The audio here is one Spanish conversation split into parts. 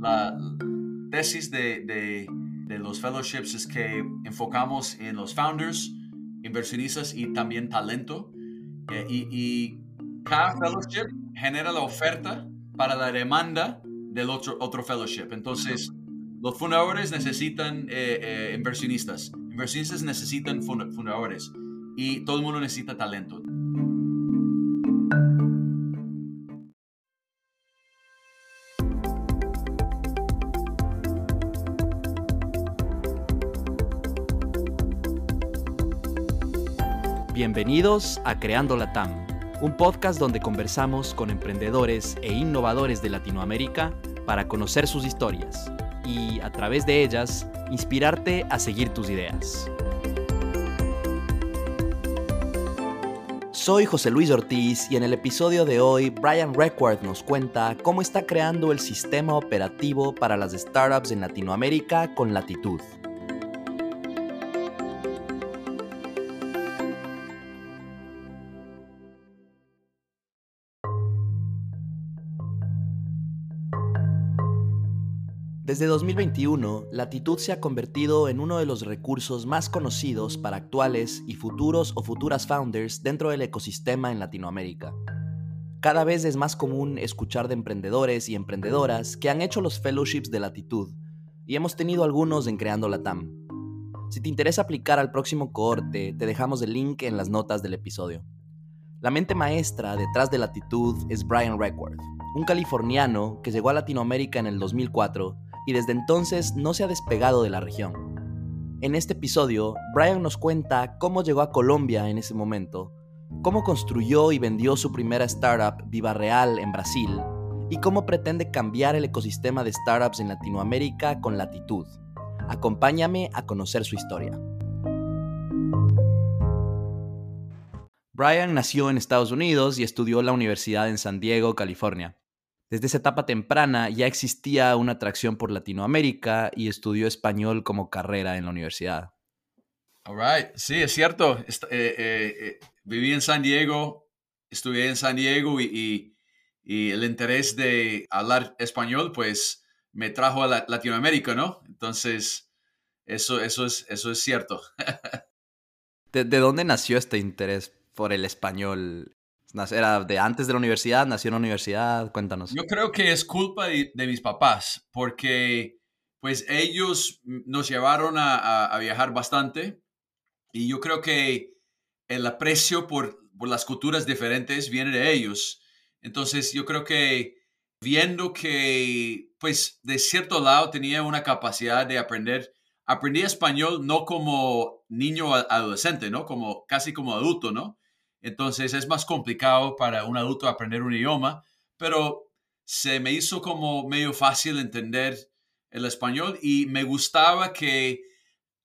La tesis de, los fellowships es que enfocamos en los founders, inversionistas y también talento. Eh, y, y, cada fellowship genera la oferta para la demanda del otro, otro fellowship. Entonces, los fundadores necesitan eh, eh, inversionistas, inversionistas necesitan fundadores y todo el mundo necesita talento. Bienvenidos a Creando la TAM, un podcast donde conversamos con emprendedores e innovadores de Latinoamérica para conocer sus historias y, a través de ellas, inspirarte a seguir tus ideas. Soy José Luis Ortiz y en el episodio de hoy Brian Record nos cuenta cómo está creando el sistema operativo para las startups en Latinoamérica con latitud. Desde 2021, Latitud se ha convertido en uno de los recursos más conocidos para actuales y futuros o futuras founders dentro del ecosistema en Latinoamérica. Cada vez es más común escuchar de emprendedores y emprendedoras que han hecho los fellowships de Latitud, y hemos tenido algunos en Creando Latam. Si te interesa aplicar al próximo cohorte, te dejamos el link en las notas del episodio. La mente maestra detrás de Latitud es Brian Reckworth, un californiano que llegó a Latinoamérica en el 2004 y desde entonces no se ha despegado de la región. En este episodio, Brian nos cuenta cómo llegó a Colombia en ese momento, cómo construyó y vendió su primera startup Viva Real en Brasil y cómo pretende cambiar el ecosistema de startups en Latinoamérica con latitud. Acompáñame a conocer su historia. Brian nació en Estados Unidos y estudió en la Universidad en San Diego, California. Desde esa etapa temprana ya existía una atracción por Latinoamérica y estudió español como carrera en la universidad. All right, sí, es cierto. Eh, eh, eh, viví en San Diego, estudié en San Diego y, el interés de hablar español, pues me trajo a Latinoamérica, ¿no? Entonces, eso, eso, es, eso es cierto. ¿De, dónde nació este interés por el español ¿Era de antes de la universidad? ¿Nació en la universidad? Cuéntanos. Yo creo que es culpa de, mis papás, porque pues ellos nos llevaron a, viajar bastante y yo creo que el aprecio por, por las culturas diferentes viene de ellos. Entonces yo creo que viendo que pues de cierto lado tenía una capacidad de aprender, aprendí español no como niño adolescente, ¿no? Como casi como adulto, ¿no? Entonces es más complicado para un adulto aprender un idioma, pero se me hizo como medio fácil entender el español y me gustaba que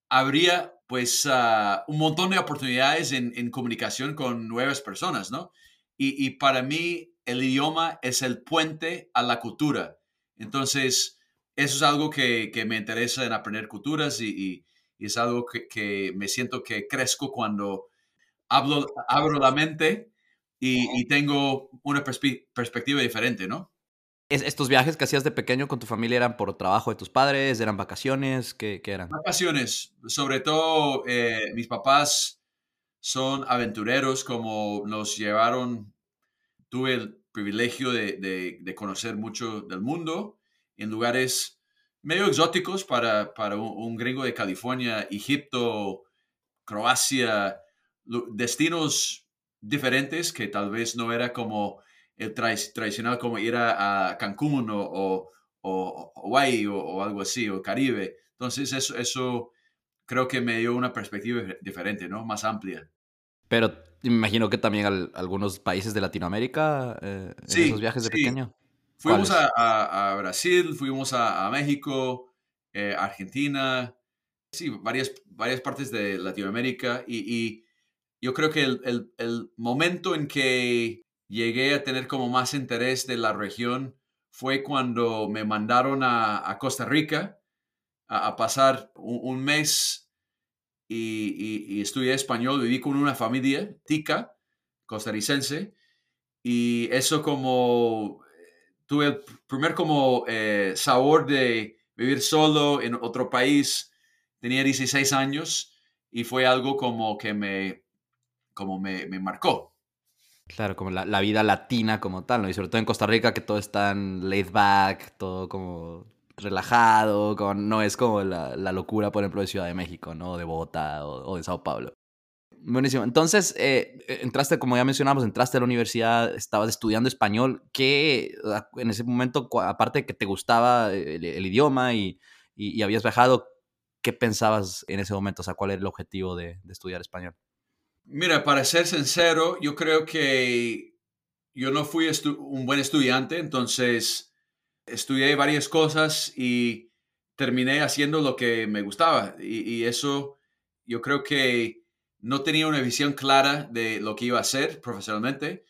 habría pues ah, un montón de oportunidades en, comunicación con nuevas personas, ¿no? Y, para mí el idioma es el puente a la cultura. Entonces, eso es algo que, me interesa en aprender culturas y, es algo que, que, me siento que crezco cuando hablo, abro la mente y, tengo una perspectiva diferente, ¿no? ¿Estos viajes que hacías de pequeño con tu familia eran por trabajo de tus padres? ¿Eran vacaciones? ¿Qué, eran? Vacaciones. Sobre todo, eh, mis papás son aventureros, como nos llevaron. Tuve el privilegio de, conocer mucho del mundo en lugares medio exóticos para, para un, un, gringo de California, Egipto, Croacia, destinos diferentes que tal vez no era como el tradicional como ir a, Cancún o, o, Hawaii o, algo así, o Caribe. Entonces eso, eso creo que me dio una perspectiva diferente, ¿no? Más amplia. Pero me imagino que también algunos países de Latinoamérica eh, en esos viajes de pequeño. Fuimos a, Brasil, fuimos a, México, eh, Argentina, sí, varias, varias partes de Latinoamérica y yo creo que el, momento en que llegué a tener como más interés de la región fue cuando me mandaron a, Costa Rica a, pasar un, mes y, estudié español. Viví con una familia tica, costarricense, y eso como tuve el primer como eh, sabor de vivir solo en otro país. Tenía 16 años y fue algo como que me, como me, me marcó. Claro, como la, la, vida latina como tal, ¿no? Y sobre todo en Costa Rica que todo es tan laid back, todo como relajado, como, no es como la, la, locura, por ejemplo, de Ciudad de México, ¿no? De Bogotá o, o de Sao Paulo. Buenísimo. Entonces, eh, entraste, como ya mencionamos, entraste a la universidad, estabas estudiando español. ¿Qué, en ese momento, aparte de que te gustaba el, el idioma y, y, y, habías viajado, qué pensabas en ese momento? O sea, ¿cuál era el objetivo de, de estudiar español? Mira, para ser sincero, yo creo que yo no fui un buen estudiante, entonces estudié varias cosas y terminé haciendo lo que me gustaba. Y, y eso, yo creo que no tenía una visión clara de lo que iba a hacer profesionalmente,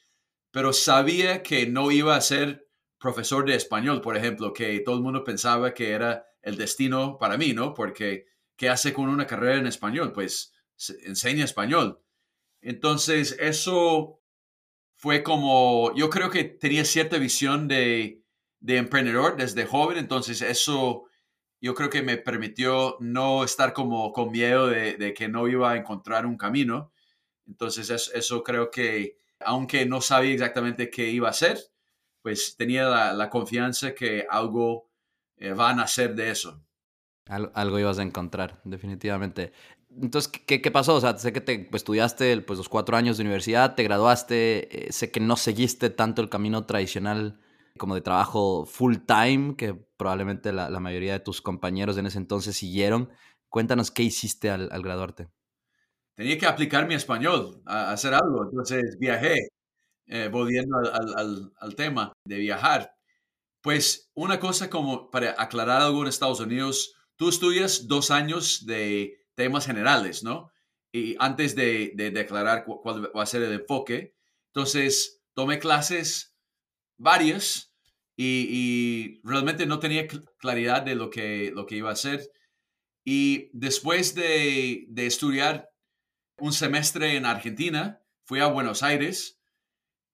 pero sabía que no iba a ser profesor de español, por ejemplo, que todo el mundo pensaba que era el destino para mí, ¿no? Porque, ¿qué hace con una carrera en español? Pues enseña español. Entonces, eso fue como, yo creo que tenía cierta visión de, de emprendedor desde joven, entonces eso yo creo que me permitió no estar como con miedo de, que no iba a encontrar un camino. Entonces eso, creo que, aunque no sabía exactamente qué iba a hacer, pues tenía la, la confianza que algo eh, va a nacer de eso. Al, algo ibas a encontrar, definitivamente. Entonces, ¿qué, ¿qué, pasó? O sea, sé que te pues, estudiaste pues, los cuatro años de universidad, te graduaste, eh, sé que no seguiste tanto el camino tradicional como de trabajo full time, que probablemente la, la, mayoría de tus compañeros en ese entonces siguieron. Cuéntanos qué hiciste al, al graduarte. Tenía que aplicar mi español, a, a hacer algo, entonces viajé, eh, volviendo al, al, al, tema de viajar. Pues una cosa como para aclarar algo en Estados Unidos, tú estudias dos años de temas generales, ¿no? Y antes de, de declarar cuál va a ser el enfoque, entonces tomé clases varias y, y, realmente no tenía claridad de lo que, lo que iba a hacer. Y después de, de estudiar un semestre en Argentina, fui a Buenos Aires,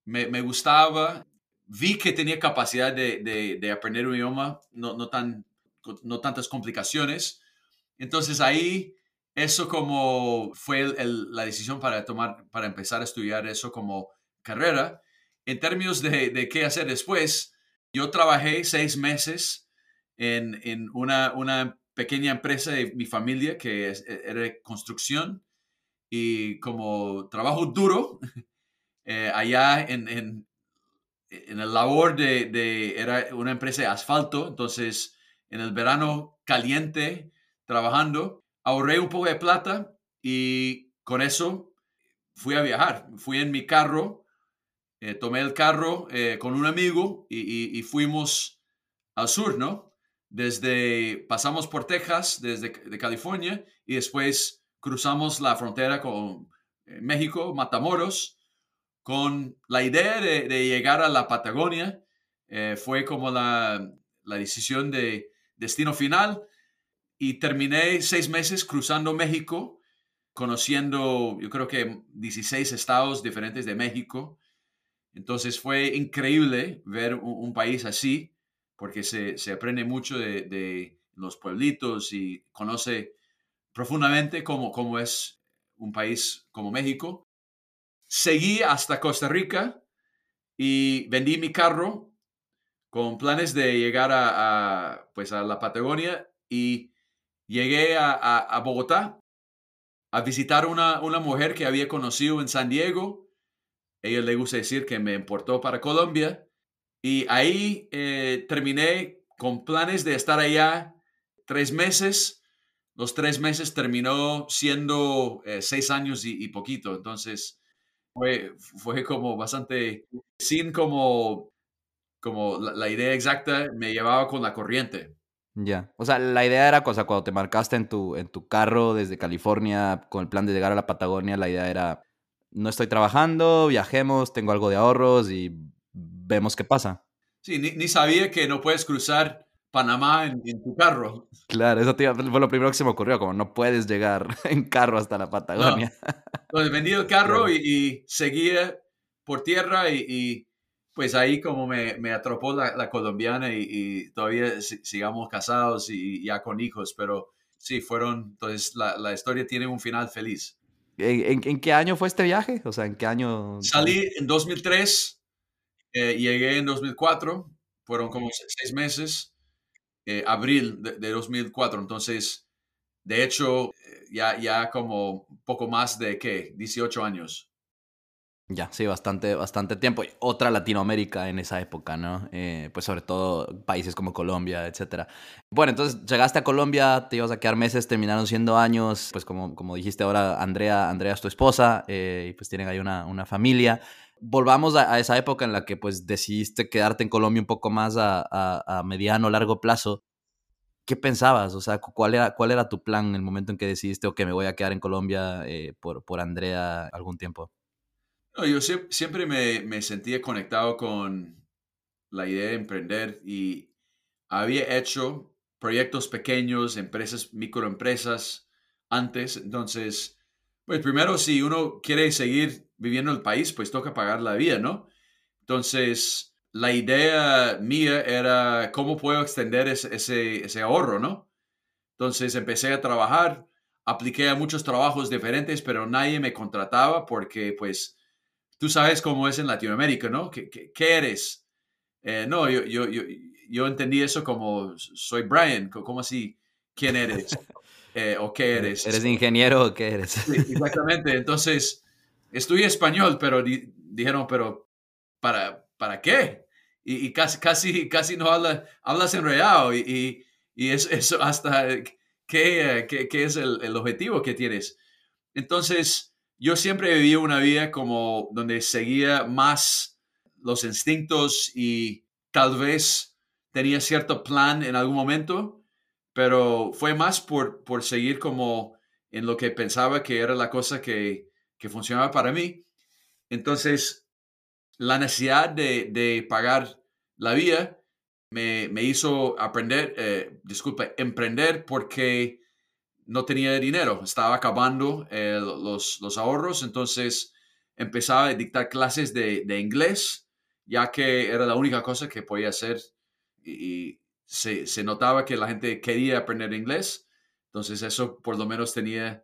me, me gustaba, vi que tenía capacidad de, de, de aprender un idioma, no, no, tan, no tantas complicaciones. Entonces ahí eso como fue la decisión para tomar, para empezar a estudiar eso como carrera. En términos de, de qué hacer después, yo trabajé seis meses en, en una, una, pequeña empresa de mi familia que es, e, era construcción y como trabajo duro eh, allá en, en, en, el labor de, de, era una empresa de asfalto, entonces en el verano caliente trabajando, ahorré un poco de plata y con eso fui a viajar. Fui en mi carro eh, tomé el carro eh, con un amigo y, fuimos al sur, ¿no? Desde, pasamos por Texas, desde de California, y después cruzamos la frontera con eh, México, Matamoros, con la idea de, llegar a la Patagonia. Fue como la, la decisión de destino final y terminé seis meses cruzando México, conociendo, yo creo que 16 estados diferentes de México entonces fue increíble ver un, un país así, porque se, se aprende mucho de, de, los pueblitos y conoce profundamente cómo, cómo es un país como México. Seguí hasta Costa Rica y vendí mi carro con planes de llegar a, a pues a la Patagonia y llegué a, a, Bogotá a visitar una, una mujer que había conocido en San Diego ella le gusta decir que me importó para Colombia. Y ahí eh, terminé con planes de estar allá tres meses. Los tres meses terminó siendo eh, seis años y, poquito. Entonces fue, fue como bastante, sin como, como la idea exacta, me llevaba con la corriente. Ya, o sea, la idea era, o sea, cuando te marcaste en tu, en tu carro desde California con el plan de llegar a la Patagonia, la idea era no estoy trabajando, viajemos, tengo algo de ahorros y vemos qué pasa. Sí, ni, ni sabía que no puedes cruzar Panamá en, en tu carro. Claro, eso te, fue lo primero que se me ocurrió, como no puedes llegar en carro hasta la Patagonia. No. Entonces vendí el carro claro. y, y, seguía por tierra y, pues ahí como me, me atrapó la, colombiana y, todavía sigamos casados y ya con hijos, pero sí, fueron, entonces la, la historia tiene un final feliz. ¿En, qué año fue este viaje? O sea, ¿en qué año? Salí en 2003, eh, llegué en 2004, fueron como seis meses, eh, abril de, de, 2004, entonces, de hecho, eh, ya, ya como poco más de, ¿qué? 18 años. Ya, sí, bastante, bastante tiempo. Otra Latinoamérica en esa época, ¿no? Eh, pues sobre todo países como Colombia, etcétera. Bueno, entonces llegaste a Colombia, te ibas a quedar meses, terminaron siendo años, pues como, como dijiste ahora, Andrea, Andrea es tu esposa, eh, y pues tienen ahí una, una familia. Volvamos a, esa época en la que pues decidiste quedarte en Colombia un poco más a, a, a mediano, largo plazo. ¿Qué pensabas? O sea, ¿cuál era, ¿cuál era tu plan en el momento en que decidiste, que me voy a quedar en Colombia eh, por, por Andrea algún tiempo? Yo siempre me, me, sentía conectado con la idea de emprender y había hecho proyectos pequeños, empresas, microempresas antes. Entonces, pues primero, si uno quiere seguir viviendo en el país, pues toca pagar la vida, ¿no? Entonces, la idea mía era cómo puedo extender ese, ese, ese ahorro, ¿no? Entonces empecé a trabajar, apliqué a muchos trabajos diferentes, pero nadie me contrataba porque pues tú sabes cómo es en Latinoamérica, ¿no? ¿Qué, qué, eres? Eh, no, yo, yo, yo, yo, entendí eso como, soy Brian, ¿cómo así? ¿Quién eres? Eh, ¿O qué eres? ¿Eres ingeniero o qué eres? Sí, exactamente. Entonces, estudié español, pero dijeron, pero ¿para, para qué? Y, casi, casi, casi no habla, hablas enredado y, y, y eso, eso hasta, ¿qué, qué, qué es el, el objetivo que tienes? Entonces, yo siempre viví una vida como donde seguía más los instintos y tal vez tenía cierto plan en algún momento, pero fue más por, por seguir como en lo que pensaba que era la cosa que, que funcionaba para mí. Entonces, la necesidad de, de pagar la vida me, me hizo aprender, eh, disculpe, emprender porque no tenía dinero, estaba acabando eh, los, los, ahorros, entonces empezaba a dictar clases de, de, inglés, ya que era la única cosa que podía hacer y, se, se, notaba que la gente quería aprender inglés, entonces eso por lo menos tenía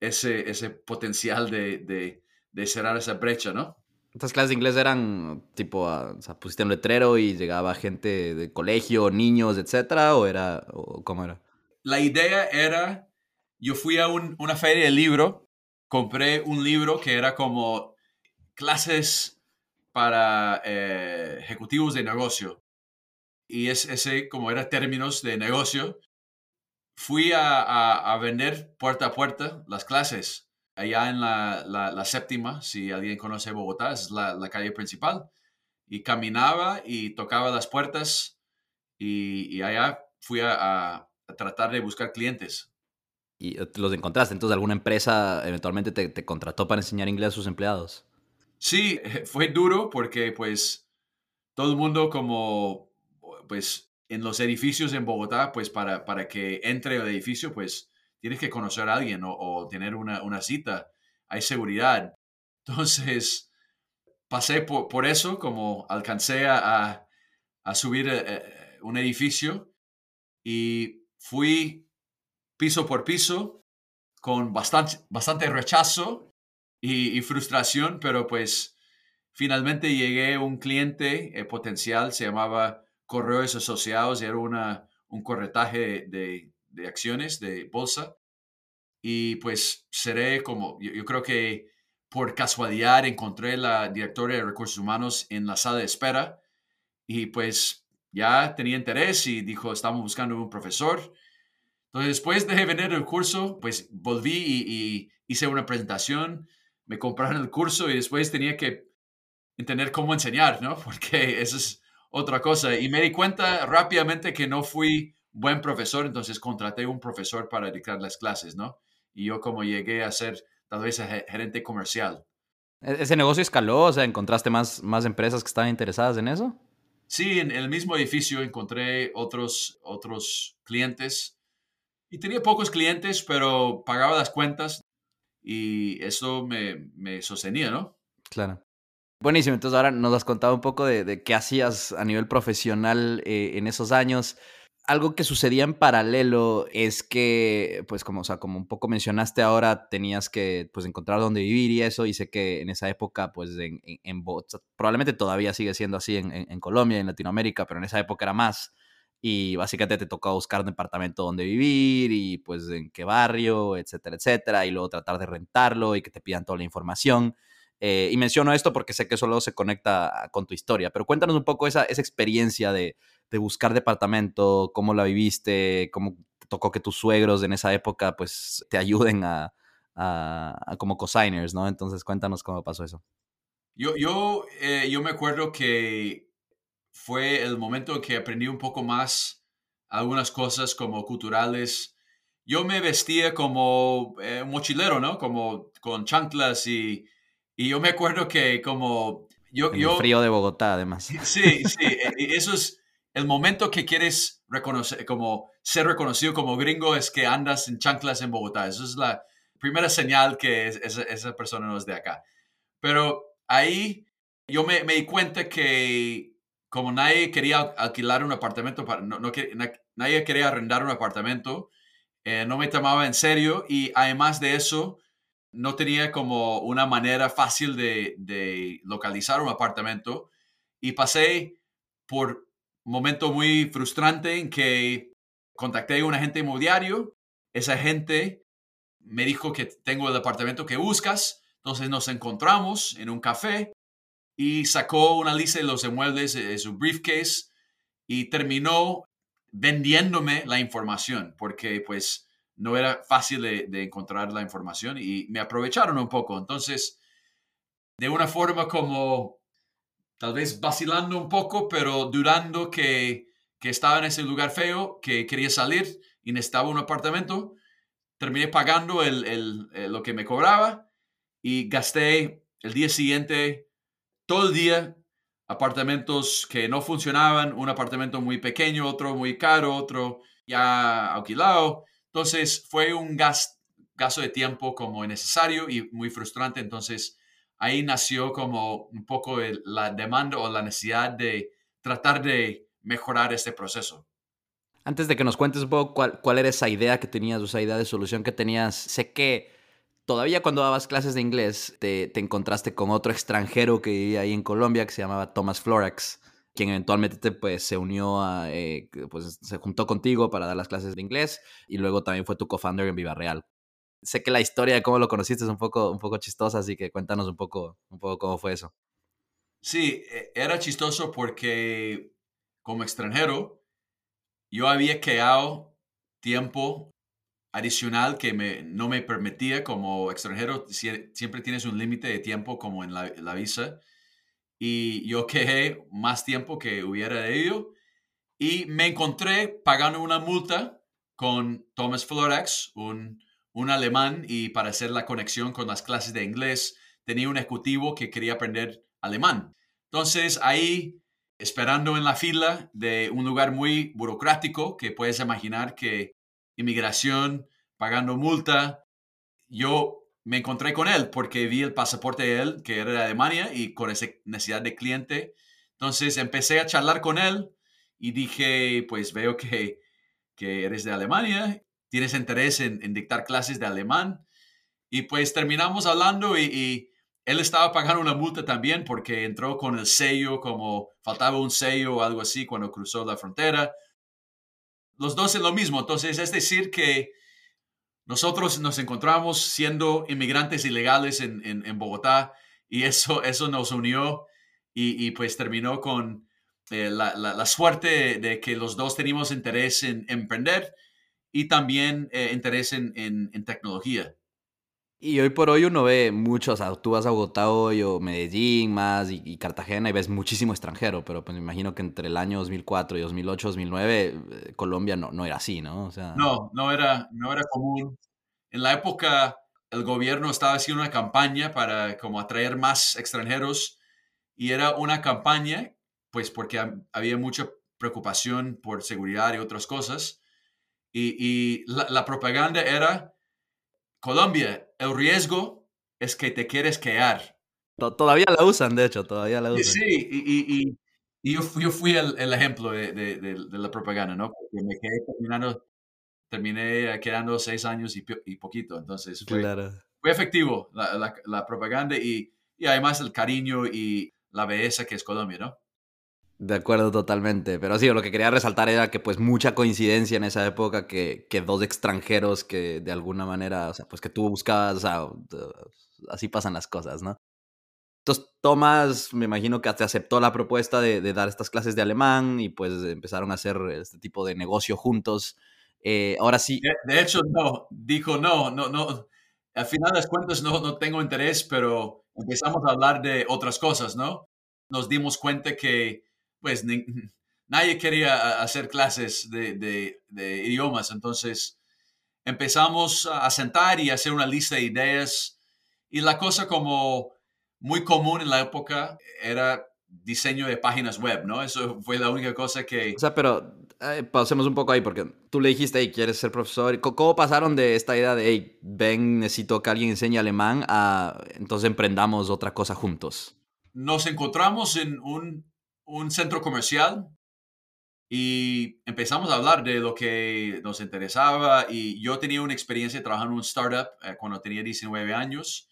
ese, ese potencial de, de, de cerrar esa brecha, ¿no? Estas clases de inglés eran tipo, o sea, pusiste un letrero y llegaba gente de colegio, niños, etcétera, o era, o cómo era? La idea era yo fui a una feria de libro, compré un libro que era como clases para eh, ejecutivos de negocio. Y es, ese, como era términos de negocio, fui a, vender puerta a puerta las clases allá en la, séptima, si alguien conoce Bogotá, es la, calle principal. Y caminaba y tocaba las puertas y, allá fui a tratar de buscar clientes y eh, los encontraste. Entonces, ¿alguna empresa eventualmente te, contrató para enseñar inglés a sus empleados? Sí, fue duro porque pues todo el mundo como, pues en los edificios en Bogotá, pues para, para que entre el edificio, pues tienes que conocer a alguien o, tener una, una, cita. Hay seguridad. Entonces, pasé por, por eso, como alcancé a, a subir eh, eh, un edificio y fui piso por piso, con bastante, bastante rechazo y, frustración, pero pues finalmente llegué a un cliente eh, potencial, se llamaba Correos Asociados, era una, un corretaje de, de, acciones de bolsa. Y pues seré como, yo, creo que por casualidad encontré la directora de recursos humanos en la sala de espera y pues ya tenía interés y dijo, estamos buscando un profesor entonces, después de vender el curso, pues volví y, hice una presentación, me compraron el curso y después tenía que entender cómo enseñar, ¿no? Porque eso es otra cosa. Y me di cuenta rápidamente que no fui buen profesor, entonces contraté un profesor para dictar las clases, ¿no? Y yo como llegué a ser tal vez gerente comercial. ¿E-, ¿Ese negocio escaló? O sea, ¿encontraste más, más empresas que estaban interesadas en eso? Sí, en el mismo edificio encontré otros, otros clientes y tenía pocos clientes, pero pagaba las cuentas y eso me, me sostenía, ¿no? Claro. Buenísimo, entonces ahora nos has contado un poco de, qué hacías a nivel profesional eh, en esos años. Algo que sucedía en paralelo es que, pues como, o sea, como un poco mencionaste ahora, tenías que pues, encontrar dónde vivir y eso, y sé que en esa época, pues en, en, probablemente todavía sigue siendo así en, en, Colombia en Latinoamérica, pero en esa época era más, y básicamente te tocaba buscar un departamento donde vivir y pues en qué barrio, etcétera, etcétera, y luego tratar de rentarlo y que te pidan toda la información. Eh, y menciono esto porque sé que eso luego se conecta con tu historia, pero cuéntanos un poco esa, esa experiencia de, de, buscar departamento, cómo la viviste, cómo te tocó que tus suegros en esa época pues te ayuden a, a, como cosigners, ¿no? Entonces cuéntanos cómo pasó eso. Yo, yo, eh, yo me acuerdo que fue el momento en que aprendí un poco más algunas cosas como culturales. Yo me vestía como eh, mochilero, ¿no? Como con chanclas y y yo me acuerdo que como yo... el frío de Bogotá, además. Sí, sí, e, eso es el momento que quieres reconocer, como ser reconocido como gringo es que andas en chanclas en Bogotá. Eso es la primera señal que esa, persona no es de acá. Pero ahí yo me, me, di cuenta que como nadie quería alquilar un apartamento, no, nadie quería arrendar un apartamento, eh, no me tomaba en serio y además de eso, no tenía como una manera fácil de, localizar un apartamento y pasé por un momento muy frustrante en que contacté a un agente inmobiliario. Esa gente me dijo que tengo el apartamento que buscas. Entonces nos encontramos en un café y sacó una lista de los inmuebles de su briefcase y terminó vendiéndome la información porque pues no era fácil de, encontrar la información y me aprovecharon un poco. Entonces, de una forma como tal vez vacilando un poco, pero durando que, estaba en ese lugar feo, que quería salir y necesitaba un apartamento, terminé pagando lo que me cobraba y gasté el día siguiente todo el día apartamentos que no funcionaban, un apartamento muy pequeño, otro muy caro, otro ya alquilado. Entonces fue un gasto de tiempo como innecesario y muy frustrante. Entonces ahí nació como un poco la demanda o la necesidad de tratar de mejorar este proceso. Antes de que nos cuentes poco cuál, cuál era esa idea que tenías, esa idea de solución que tenías, sé que todavía cuando dabas clases de inglés te, te encontraste con otro extranjero que vivía ahí en Colombia que se llamaba Thomas Florax quien eventualmente pues, se unió a, eh, pues se juntó contigo para dar las clases de inglés y luego también fue tu co-founder en Viva Real. Sé que la historia de cómo lo conociste es un poco, un poco chistosa, así que cuéntanos un poco, un poco cómo fue eso. Sí, e, era chistoso porque como extranjero yo había creado tiempo adicional que me, no me permitía como extranjero, siempre tienes un límite de tiempo como en la, visa y yo quejé más tiempo que hubiera ido y me encontré pagando una multa con Thomas Florex, un, un alemán, y para hacer la conexión con las clases de inglés tenía un ejecutivo que quería aprender alemán. Entonces ahí, esperando en la fila de un lugar muy burocrático, que puedes imaginar que inmigración, pagando multa, yo me encontré con él porque vi el pasaporte de él, que era de Alemania, y con esa necesidad de cliente. Entonces empecé a charlar con él y dije, pues veo que, que eres de Alemania, tienes interés en, dictar clases de alemán. Y pues terminamos hablando y, él estaba pagando una multa también porque entró con el sello, como faltaba un sello o algo así cuando cruzó la frontera. Los dos es lo mismo. Entonces, es decir, que nosotros nos encontramos siendo inmigrantes ilegales en, en, Bogotá y eso, eso nos unió y, pues terminó con eh, la, la, suerte de que los dos teníamos interés en emprender y también eh, interés en, en, tecnología. Y hoy por hoy uno ve mucho, o sea, tú vas a Bogotá hoy o Medellín más y, Cartagena y ves muchísimo extranjero, pero pues me imagino que entre el año 2004 y 2008, 2009, eh, Colombia no, no era así, ¿no? O sea... No, no era, no era común. En la época el gobierno estaba haciendo una campaña para como atraer más extranjeros y era una campaña, pues porque había mucha preocupación por seguridad y otras cosas. Y, la propaganda era Colombia, el riesgo es que te quieres quedar. Todavía la usan, de hecho, todavía la usan. Sí, y, yo, fui el, ejemplo de, la propaganda, ¿no? Porque me quedé terminando, terminé quedando seis años y, poquito, entonces fue, fue efectivo la, propaganda y, y además el cariño y la belleza que es Colombia, ¿no? De acuerdo totalmente, pero sí, lo que quería resaltar era que pues mucha coincidencia en esa época que, que dos extranjeros que de alguna manera, o sea, pues que tú buscabas, o sea, así pasan las cosas, ¿no? Entonces Tomás, me imagino que te aceptó la propuesta de, dar estas clases de alemán y pues empezaron a hacer este tipo de negocio juntos. Eh, ahora sí. De, hecho, no, dijo no, no, no. Al final de cuentas no, no tengo interés, pero empezamos a hablar de otras cosas, ¿no? Nos dimos cuenta que pues nadie quería hacer clases de, idiomas, entonces empezamos a sentar y hacer una lista de ideas y la cosa como muy común en la época era diseño de páginas web, ¿no? Eso fue la única cosa que... O sea, pero eh, pausemos un poco ahí porque tú le dijiste, hey, ¿quieres ser profesor? ¿Cómo pasaron de esta idea de, hey, ven, necesito que alguien enseñe alemán a entonces emprendamos otra cosa juntos? Nos encontramos en un un centro comercial y empezamos a hablar de lo que nos interesaba. Y yo tenía una experiencia trabajando en un startup eh, cuando tenía 19 años.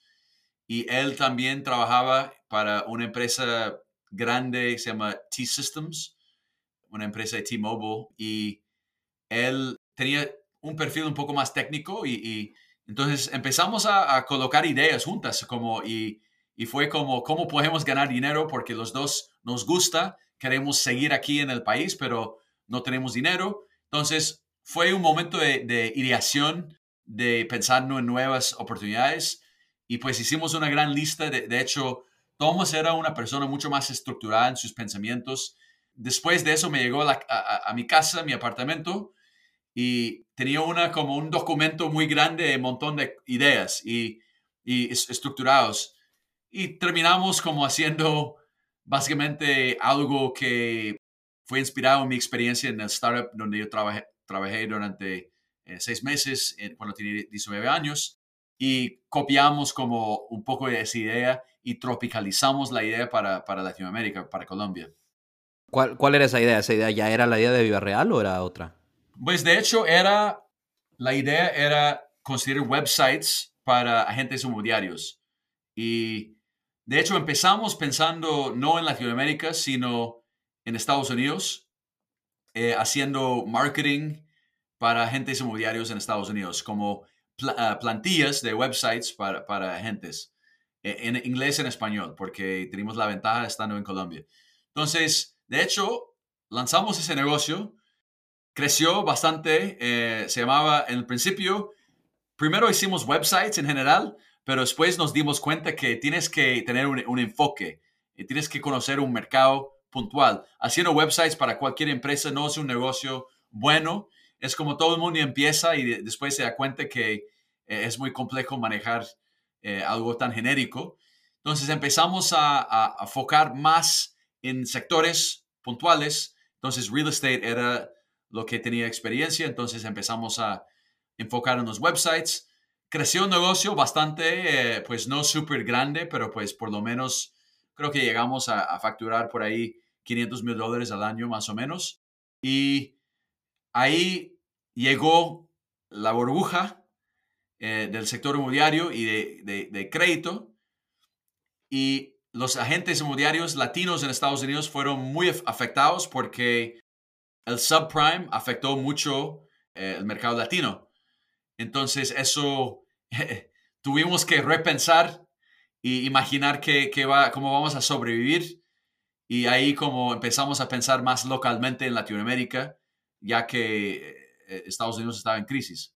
Y él también trabajaba para una empresa grande que se llama T-Systems, una empresa de T-Mobile. Y él tenía un perfil un poco más técnico y, entonces empezamos a, a, colocar ideas juntas como y y fue como, ¿cómo podemos ganar dinero? Porque los dos nos gusta, queremos seguir aquí en el país, pero no tenemos dinero. Entonces, fue un momento de, ideación, de pensar en nuevas oportunidades. Y pues hicimos una gran lista. De, hecho, Thomas era una persona mucho más estructurada en sus pensamientos. Después de eso me llegó a, mi casa, mi apartamento, y tenía una, como un documento muy grande, un montón de ideas y, y estructurados y terminamos como haciendo básicamente algo que fue inspirado en mi experiencia en el startup donde yo trabajé, trabajé durante eh, seis meses cuando tenía 19 años y copiamos como un poco de esa idea y tropicalizamos la idea para, para Latinoamérica, para Colombia. ¿Cuál, ¿Cuál era esa idea? ¿Esa idea ya era la idea de Viva Real o era otra? Pues de hecho era, la idea era construir websites para agentes inmobiliarios y de hecho, empezamos pensando no en Latinoamérica, sino en Estados Unidos, eh, haciendo marketing para agentes inmobiliarios en Estados Unidos, como ah, plantillas de websites para, agentes, eh, en inglés y en español, porque tenemos la ventaja estando en Colombia. Entonces, de hecho, lanzamos ese negocio, creció bastante, eh, se llamaba en el principio, primero hicimos websites en general, pero después nos dimos cuenta que tienes que tener un, enfoque y tienes que conocer un mercado puntual. Haciendo websites para cualquier empresa no es un negocio bueno. Es como todo el mundo empieza y después se da cuenta que eh, es muy complejo manejar eh, algo tan genérico. Entonces empezamos a, a, a enfocar más en sectores puntuales. Entonces real estate era lo que tenía experiencia. Entonces empezamos a enfocar en los websites creció un negocio bastante, eh, pues no súper grande, pero pues por lo menos creo que llegamos a, facturar por ahí 500 mil dólares al año más o menos. Y ahí llegó la burbuja eh, del sector inmobiliario y de, de, crédito. Y los agentes inmobiliarios latinos en Estados Unidos fueron muy afectados porque el subprime afectó mucho eh, el mercado latino. Entonces, eso tuvimos que repensar y imaginar que, va, cómo vamos a sobrevivir. Y ahí como empezamos a pensar más localmente en Latinoamérica, ya que eh, Estados Unidos estaba en crisis.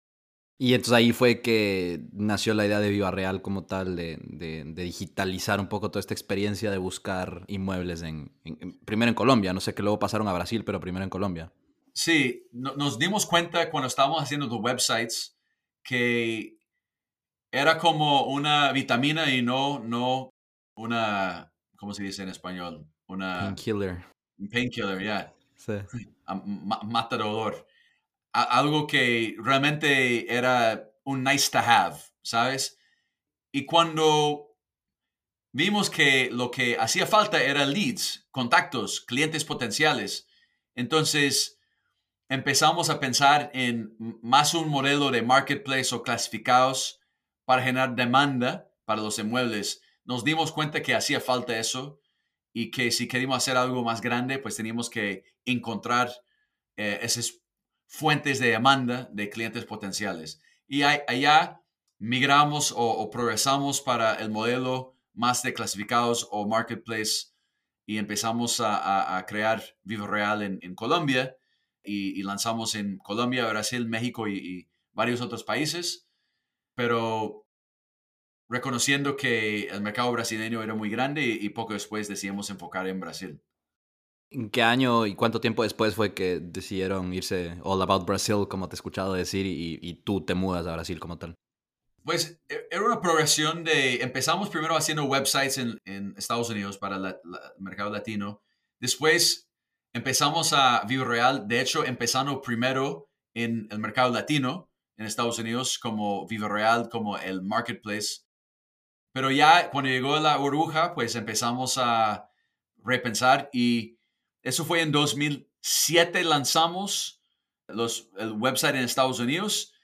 Y entonces ahí fue que nació la idea de Viva Real como tal, de, digitalizar un poco toda esta experiencia de buscar inmuebles en, primero en Colombia, no sé que luego pasaron a Brasil, pero primero en Colombia. Sí, nos dimos cuenta cuando estábamos haciendo los websites que era como una vitamina y no, no una, ¿cómo se dice en español? Una... Painkiller. Painkiller, ya. Sí. mata dolor. algo que realmente era un nice to have, ¿sabes? Y cuando vimos que lo que hacía falta era leads, contactos, clientes potenciales. Entonces empezamos a pensar en más un modelo de marketplace o clasificados para generar demanda para los inmuebles. Nos dimos cuenta que hacía falta eso y que si queríamos hacer algo más grande, pues teníamos que encontrar eh, esas fuentes de demanda de clientes potenciales. Y allá migramos o, progresamos para el modelo más de clasificados o marketplace y empezamos a, crear Vivo Real en, Colombia y, lanzamos en Colombia, Brasil, México y, varios otros países, pero reconociendo que el mercado brasileño era muy grande y, poco después decidimos enfocar en Brasil. ¿En qué año y cuánto tiempo después fue que decidieron irse All About Brazil, como te he escuchado decir, y tú te mudas a Brasil como tal? Pues e, era una progresión de, empezamos primero haciendo websites en, Estados Unidos para el mercado latino, después empezamos a Vivo Real, de hecho empezando primero en el mercado latino en Estados Unidos como Vivo Real, como el marketplace, pero ya cuando llegó la burbuja, pues empezamos a repensar y eso fue en 2007 lanzamos los, el website en Estados Unidos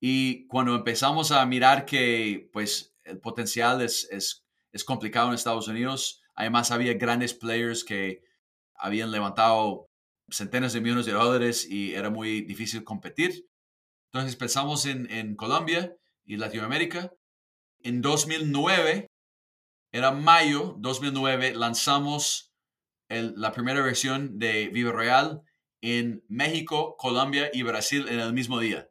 y cuando empezamos a mirar que pues el potencial es, es, es complicado en Estados Unidos, además había grandes players que habían levantado centenas de millones de dólares y era muy difícil competir. Entonces pensamos en, Colombia y Latinoamérica. En 2009, era mayo 2009, lanzamos la primera versión de Vivo Real en México, Colombia y Brasil en el mismo día.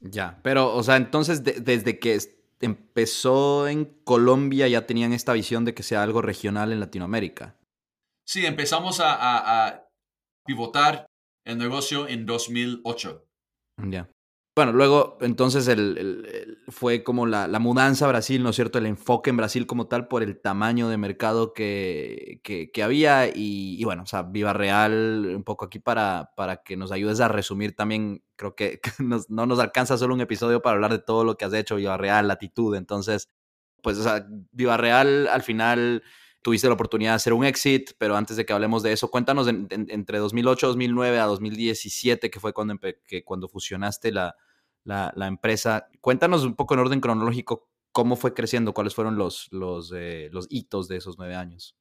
Ya, pero, o sea, entonces desde que empezó en Colombia ya tenían esta visión de que sea algo regional en Latinoamérica. Sí, empezamos a, pivotar el negocio en 2008. Ya. Bueno, luego entonces el, fue como la, mudanza a Brasil, ¿no es cierto? El enfoque en Brasil como tal por el tamaño de mercado que, que, había y, bueno, o sea, Viva Real, un poco aquí para, para que nos ayudes a resumir también, creo que no nos alcanza solo un episodio para hablar de todo lo que has hecho, Viva Real, Latitud, entonces, pues, o sea, Viva Real al final tuviste la oportunidad de hacer un exit, pero antes de que hablemos de eso, cuéntanos entre 2008, 2009 a 2017, que fue cuando, que cuando fusionaste la la, empresa. Cuéntanos un poco en orden cronológico cómo fue creciendo, cuáles fueron los, los, eh, los hitos de esos nueve años.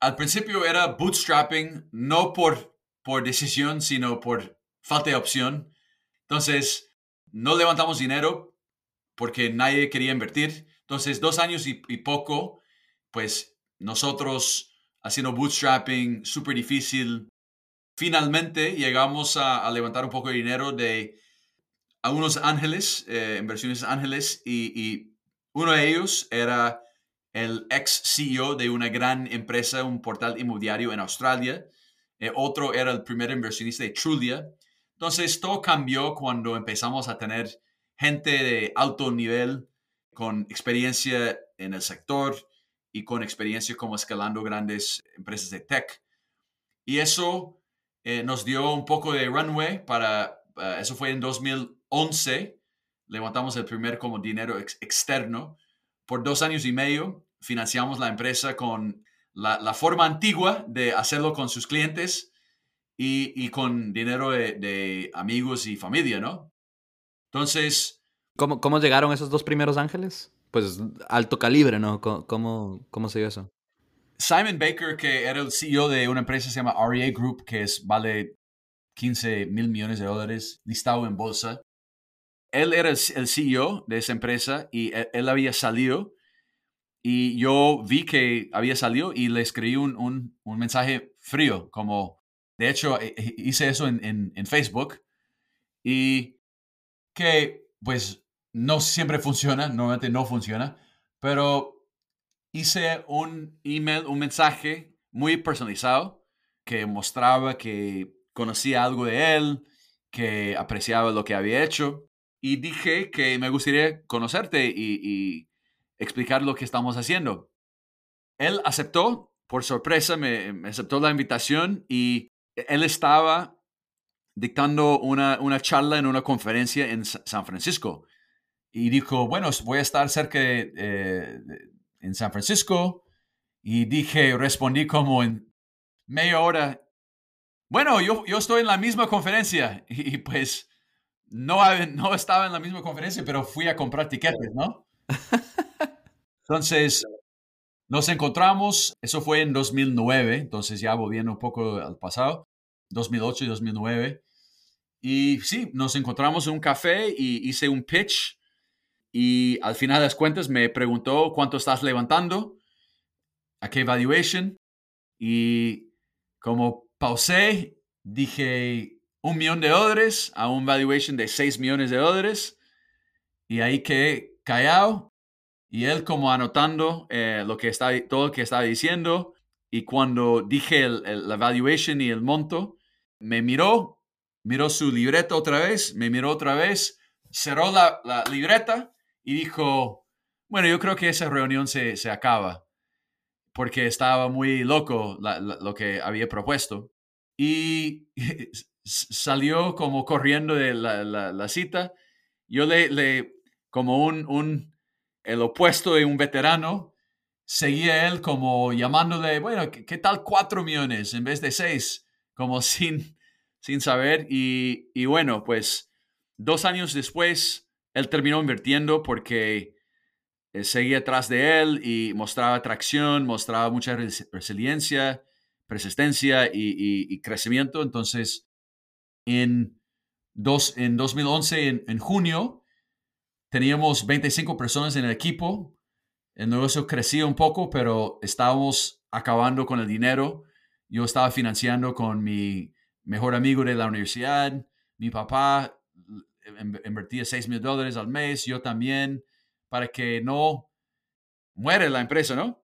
Al principio era bootstrapping, no por, por decisión, sino por falta de opción. Entonces, no levantamos dinero porque nadie quería invertir. Entonces, dos años y, poco, pues nosotros haciendo bootstrapping, súper difícil. Finalmente llegamos a, levantar un poco de dinero de a unos ángeles, eh, inversiones ángeles, y, uno de ellos era el ex CEO de una gran empresa, un portal inmobiliario en Australia. Eh, otro era el primer inversionista de Trulia. Entonces, todo cambió cuando empezamos a tener gente de alto nivel con experiencia en el sector y con experiencia como escalando grandes empresas de tech. Y eso eh, nos dio un poco de runway para, eso fue en 2000 11 levantamos el primer como dinero externo. Por dos años y medio financiamos la empresa con la, forma antigua de hacerlo con sus clientes y, con dinero de, amigos y familia, ¿no? Entonces... ¿Cómo, ¿Cómo llegaron esos dos primeros ángeles? Pues alto calibre, ¿no? ¿Cómo, cómo se dio eso? Simon Baker, que era el CEO de una empresa que se llama REA Group, que es, vale 15 mil millones de dólares, listado en bolsa él era el, CEO de esa empresa y e, él, había salido y yo vi que había salido y le escribí un, mensaje frío, como de hecho e, e, hice eso en, Facebook y que pues no siempre funciona, normalmente no funciona, pero hice un email, un mensaje muy personalizado que mostraba que conocía algo de él, que apreciaba lo que había hecho y dije que me gustaría conocerte y, explicar lo que estamos haciendo. Él aceptó, por sorpresa, me, aceptó la invitación y él estaba dictando una, charla en una conferencia en San Francisco. Y dijo, bueno, voy a estar cerca, eh, en San Francisco y dije, respondí como en media hora, bueno, yo, yo estoy en la misma conferencia y, pues no, no estaba en la misma conferencia, pero fui a comprar tiquetes, ¿no? Entonces, nos encontramos, eso fue en 2009, entonces ya volviendo un poco al pasado, 2008 y 2009. Y sí, nos encontramos en un café y hice un pitch y al final de las cuentas me preguntó cuánto estás levantando, a qué valuation y como pausé, dije un millón de dólares a un valuation de 6 millones de dólares y ahí quedé callado y él como anotando eh, lo que está, todo lo que estaba diciendo y cuando dije la valuation y el monto, me miró, miró su libreta otra vez, me miró otra vez, cerró la, libreta y dijo, bueno, yo creo que esa reunión se, se acaba porque estaba muy loco lo que había propuesto. Y salió como corriendo de la, cita. Yo le, le como un, un, el opuesto de un veterano, seguía él como llamándole, bueno, ¿qué, tal cuatro millones en vez de seis? Como sin, sin saber. Y, y bueno, pues dos años después, él terminó invirtiendo porque eh, seguía atrás de él y mostraba atracción, mostraba mucha resiliencia, persistencia y, crecimiento. Entonces, en, dos, en 2011, en, en junio, teníamos 25 personas en el equipo. El negocio crecía un poco, pero estábamos acabando con el dinero. Yo estaba financiando con mi mejor amigo de la universidad. Mi papá invertía 6 mil dólares al mes, yo también, para que no muere la empresa, ¿no?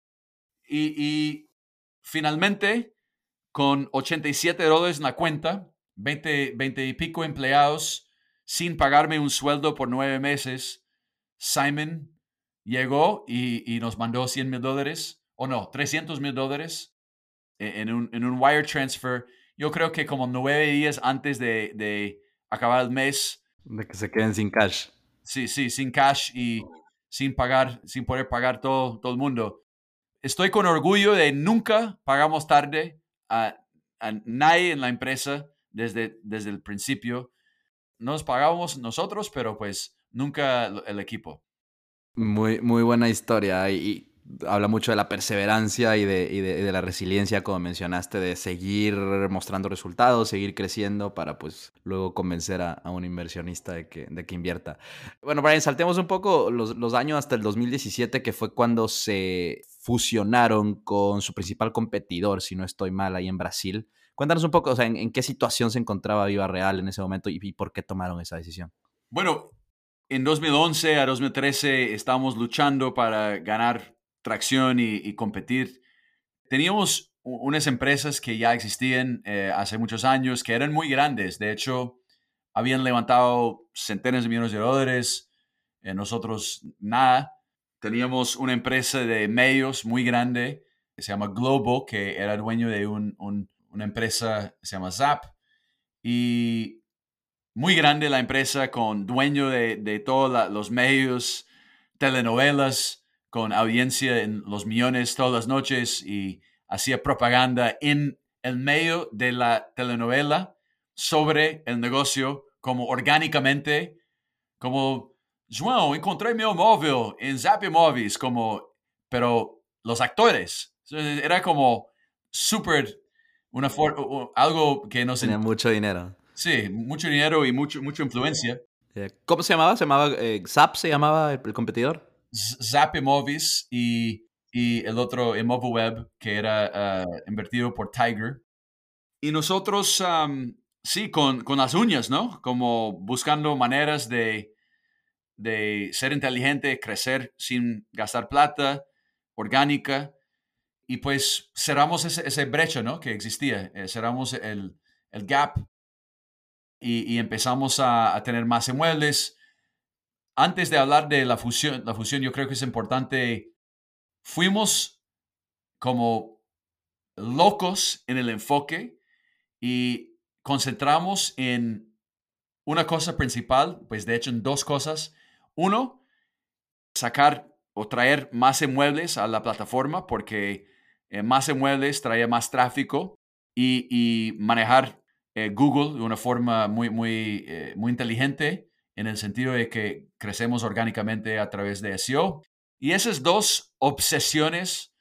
Y, y finalmente, con 87 dólares en la cuenta, 20, 20 y pico empleados, sin pagarme un sueldo por nueve meses, Simon llegó y, nos mandó 100 mil dólares, o no, 300 mil dólares e, en un, en un, wire transfer. Yo creo que como nueve días antes de, de, acabar el mes. De que se queden sin cash. Sí, sí, sin cash y sin pagar, sin poder pagar todo, todo el mundo. Estoy con orgullo de nunca pagamos tarde a, a nadie en la empresa desde, desde el principio nos pagábamos nosotros, pero pues nunca el equipo. Muy, muy buena historia y, habla mucho de la perseverancia y de, y, de, la resiliencia, como mencionaste, de seguir mostrando resultados, seguir creciendo para pues luego convencer a, un inversionista de que, de que invierta. Bueno, Brian, saltemos un poco los, los años hasta el 2017, que fue cuando se fusionaron con su principal competidor, si no estoy mal, ahí en Brasil. Cuéntanos un poco, o sea, en, qué situación se encontraba Viva Real en ese momento y, por qué tomaron esa decisión. Bueno, en 2011 a 2013 estábamos luchando para ganar tracción y, competir. Teníamos unas empresas que ya existían eh, hace muchos años, que eran muy grandes. De hecho, habían levantado centenas de millones de dólares, eh, nosotros nada. Teníamos una empresa de medios muy grande se llama Globo, que era dueño de un una empresa se llama Zap y muy grande la empresa con dueño de, todos los medios, telenovelas, con audiencia en los millones todas las noches y hacía propaganda en el medio de la telenovela sobre el negocio como orgánicamente, como, João, encontré mi móvil en Zap Movies, como, pero los actores, era como súper una algo que no se... Tenía mucho dinero. Sí, mucho dinero y mucho, mucha influencia. Eh, ¿Cómo se llamaba? ¿Se llamaba eh, Zap? ¿Se llamaba el, competidor? Zap Movies y, y el otro Web que era ah, invertido por Tiger. Y nosotros, sí, con, con, las uñas, ¿no? Como buscando maneras de, de ser inteligente, crecer sin gastar plata, orgánica y pues cerramos ese, ese brecha ¿no? que existía, eh, cerramos el, el gap y, y empezamos a, a, tener más muebles. Antes de hablar de la fusión, la fusión, yo creo que es importante, fuimos como locos en el enfoque y concentramos en una cosa principal, pues de hecho en dos cosas. Uno, sacar o traer más muebles a la plataforma porque eh, más muebles trae más tráfico y, manejar eh, Google de una forma muy, muy, eh, muy inteligente en el sentido de que crecemos orgánicamente a través de SEO. Y esas dos obsesiones,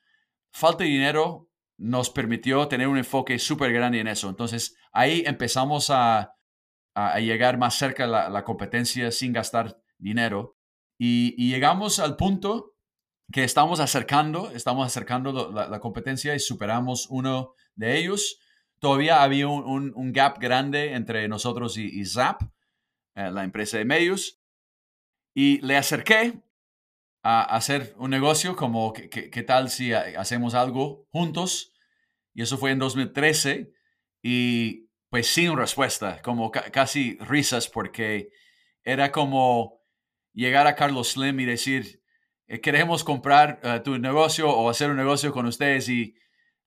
falta de dinero, nos permitió tener un enfoque súper grande en eso. Entonces ahí empezamos a, llegar más cerca a la, competencia sin gastar dinero. Y, llegamos al punto que estamos acercando, estamos acercando la, competencia y superamos uno de ellos. Todavía había un, gap grande entre nosotros y, Zap, eh, la empresa de medios. Y le acerqué a hacer un negocio como qué tal si hacemos algo juntos. Y eso fue en 2013 y pues sin respuesta, como casi risas porque era como llegar a Carlos Slim y decir, eh, queremos comprar eh, tu negocio o hacer un negocio con ustedes y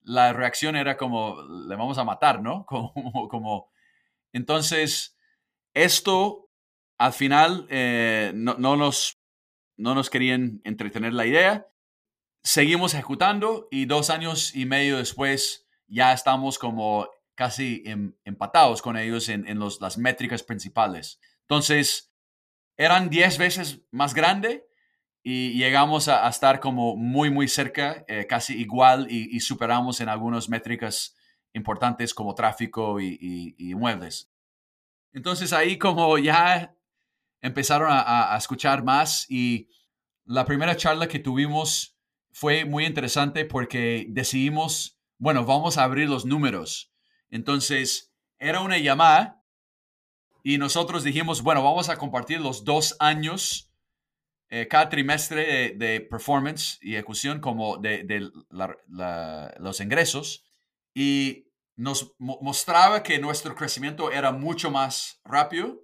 la reacción era como, le vamos a matar, ¿no? Como, como entonces, esto al final eh, no, no, nos, no nos querían entretener la idea. Seguimos ejecutando y dos años y medio después ya estamos como casi em, empatados con ellos en, en los, las métricas principales. Entonces, eran 10 veces más grande y llegamos a, estar como muy, muy cerca, eh, casi igual y, superamos en algunas métricas importantes como tráfico y, muebles. Entonces ahí como ya empezaron a, a, escuchar más y la primera charla que tuvimos fue muy interesante porque decidimos, bueno, vamos a abrir los números. Entonces era una llamada y nosotros dijimos, bueno, vamos a compartir los dos años eh, cada trimestre de, performance y ejecución como de, los ingresos y nos mostraba que nuestro crecimiento era mucho más rápido.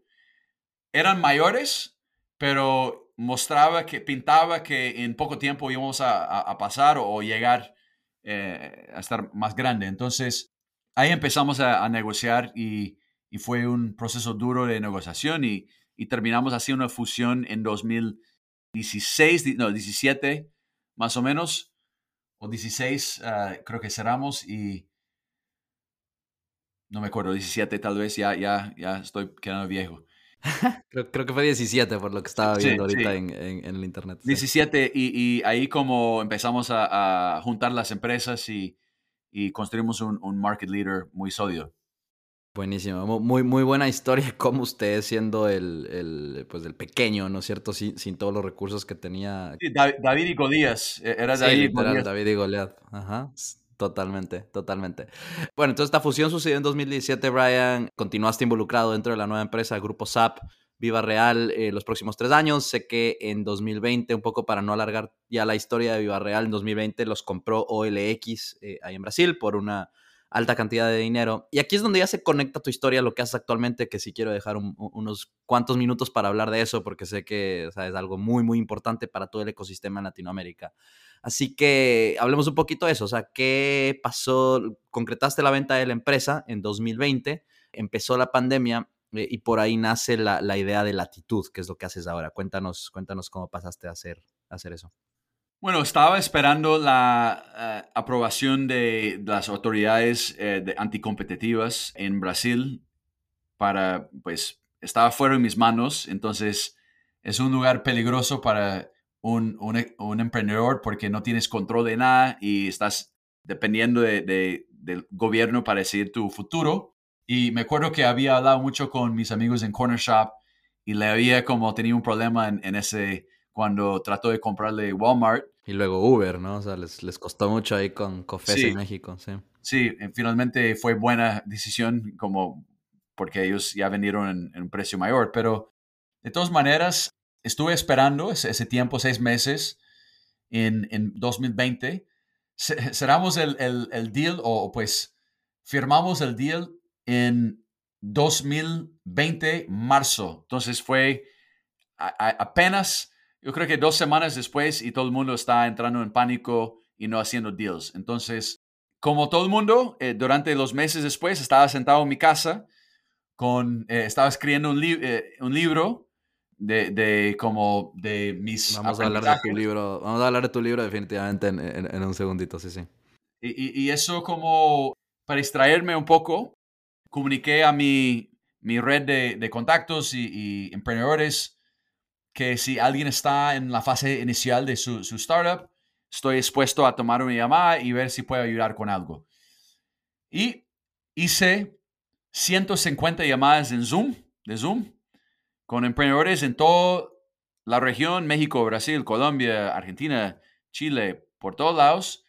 Eran mayores, pero mostraba que pintaba que en poco tiempo íbamos a, pasar o, llegar eh, a estar más grande. Entonces, ahí empezamos a, negociar y, fue un proceso duro de negociación y, terminamos haciendo una fusión en 2000 16, no, 17 más o menos, o 16 ah, creo que cerramos y no me acuerdo, 17 tal vez, ya, ya, ya estoy quedando viejo. creo, creo, que fue 17 por lo que estaba viendo ahorita en, en, el internet. 17 y, y, ahí como empezamos a, juntar las empresas y, y construimos un, un market leader muy sólido. Buenísimo, muy, muy buena historia, como usted siendo el, el, pues, el pequeño, ¿no es cierto? Sin, sin todos los recursos que tenía. David y Goliat, e, era David, y David y Goliat, ajá. Totalmente, totalmente. Bueno, entonces esta fusión sucedió en 2017, Brian. Continuaste involucrado dentro de la nueva empresa, Grupo SAP, Viva Real, eh, los próximos tres años. Sé que en 2020, un poco para no alargar ya la historia de Viva Real, en 2020 los compró OLX eh, ahí en Brasil por una alta cantidad de dinero. Y aquí es donde ya se conecta tu historia, lo que haces actualmente, que sí quiero dejar unos cuantos minutos para hablar de eso, porque sé que es algo muy, muy importante para todo el ecosistema en Latinoamérica. Así que hablemos un poquito de eso, o sea, ¿qué pasó? Concretaste la venta de la empresa en 2020, empezó la pandemia eh, y por ahí nace la, la, idea de latitud, que es lo que haces ahora. Cuéntanos, cuéntanos cómo pasaste a hacer, a hacer eso. Bueno, estaba esperando la eh, aprobación de las autoridades eh, anticompetitivas en Brasil para, pues, estaba fuera de mis manos, entonces es un lugar peligroso para un, un, emprendedor porque no tienes control de nada y estás dependiendo de, del gobierno para decidir tu futuro. Y me acuerdo que había hablado mucho con mis amigos en Corner Shop y le había como tenido un problema en ese cuando trató de comprarle Walmart. Y luego Uber, ¿no? O sea, les, les costó mucho ahí con Cofés en México, sí. Sí, eh, finalmente fue buena decisión como porque ellos ya vendieron en, un precio mayor, pero de todas maneras estuve esperando ese, tiempo, seis meses, en, en 2020. Cerramos el, el, el deal o pues firmamos el deal en 2020, marzo. Entonces fue apenas yo creo que dos semanas después y todo el mundo está entrando en pánico y no haciendo deals. Entonces, como todo el mundo, eh, durante los meses después estaba sentado en mi casa, con, eh, estaba escribiendo un, eh, un, libro de, de como de mis... Vamos a hablar de tu libro, vamos a hablar de tu libro definitivamente en, en, un segundito, sí, sí. Y, y, eso como para distraerme un poco, comuniqué a mi, mi red de, de contactos y, y, emprendedores que si alguien está en la fase inicial de su, startup, estoy dispuesto a tomar una llamada y ver si puedo ayudar con algo. Y hice 150 llamadas en Zoom, de Zoom, con emprendedores en toda la región, México, Brasil, Colombia, Argentina, Chile, por todos lados.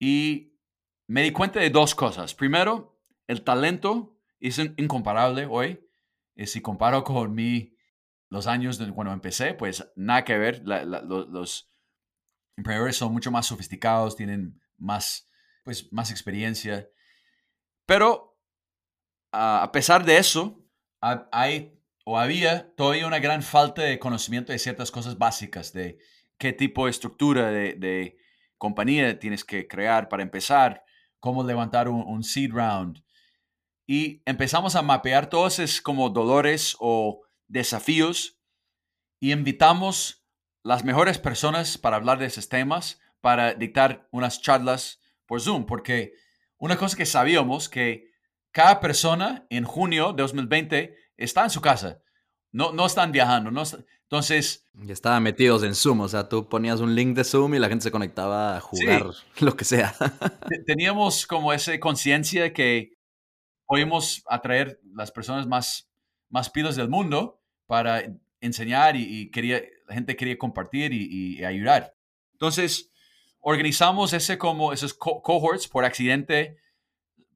Y me di cuenta de dos cosas. Primero, el talento es incomparable hoy. Y si comparo con mi, los años de cuando empecé, pues nada que ver. los, emprendedores son mucho más sofisticados, tienen más, pues, más experiencia. Pero a pesar de eso, hay o había todavía una gran falta de conocimiento de ciertas cosas básicas, de qué tipo de estructura de, compañía tienes que crear para empezar, cómo levantar un, seed round. Y empezamos a mapear todos esos como dolores o desafíos y invitamos las mejores personas para hablar de esos temas, para dictar unas charlas por Zoom, porque una cosa que sabíamos que cada persona en junio de 2020 está en su casa. No, no están viajando. No entonces... Y estaban metidos en Zoom. O sea, tú ponías un link de Zoom y la gente se conectaba a jugar lo que sea. Teníamos como esa conciencia que podemos atraer las personas más, más pilas del mundo para enseñar y, quería, la gente quería compartir y, ayudar. Entonces, organizamos ese como esos cohorts por accidente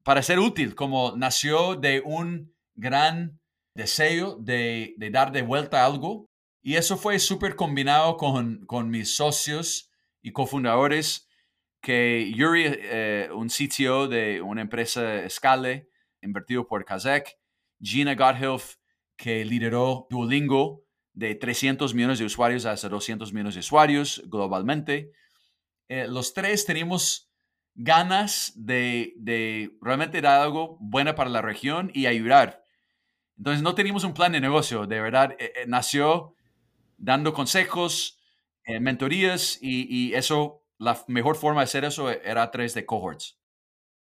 para ser útil, como nació de un gran deseo de, de dar de vuelta algo. Y eso fue súper combinado con, con, mis socios y cofundadores, que Yuri, eh, un CTO de una empresa Scale, invertido por Kazek, Gina Gotthilf, que lideró Duolingo de 300 millones de usuarios hasta 200 millones de usuarios globalmente. Eh, los tres teníamos ganas de, de realmente dar algo bueno para la región y ayudar. Entonces no teníamos un plan de negocio, de verdad, eh, eh, nació dando consejos, mentorías y, eso, la mejor forma de hacer eso era a través de cohorts.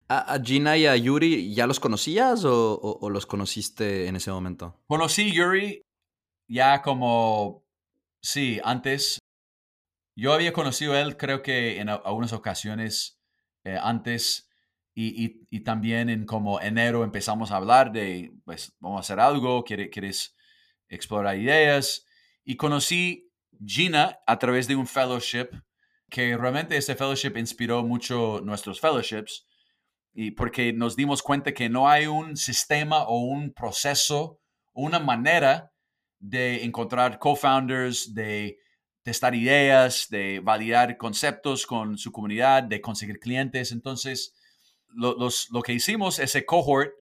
¿A, Gina y a Yuri ya los conocías o, los conociste en ese momento? Conocí Yuri ya como, sí, antes. Yo había conocido a él creo que en algunas ocasiones antes y, también en como enero empezamos a hablar de, pues, vamos a hacer algo, ¿quieres, quieres explorar ideas? Y conocí Gina a través de un fellowship, que realmente ese fellowship inspiró mucho nuestros fellowships, y porque nos dimos cuenta que no hay un sistema o un proceso, una manera de encontrar co-founders, de testar ideas, de validar conceptos con su comunidad, de conseguir clientes. Entonces, lo, que hicimos, ese cohort,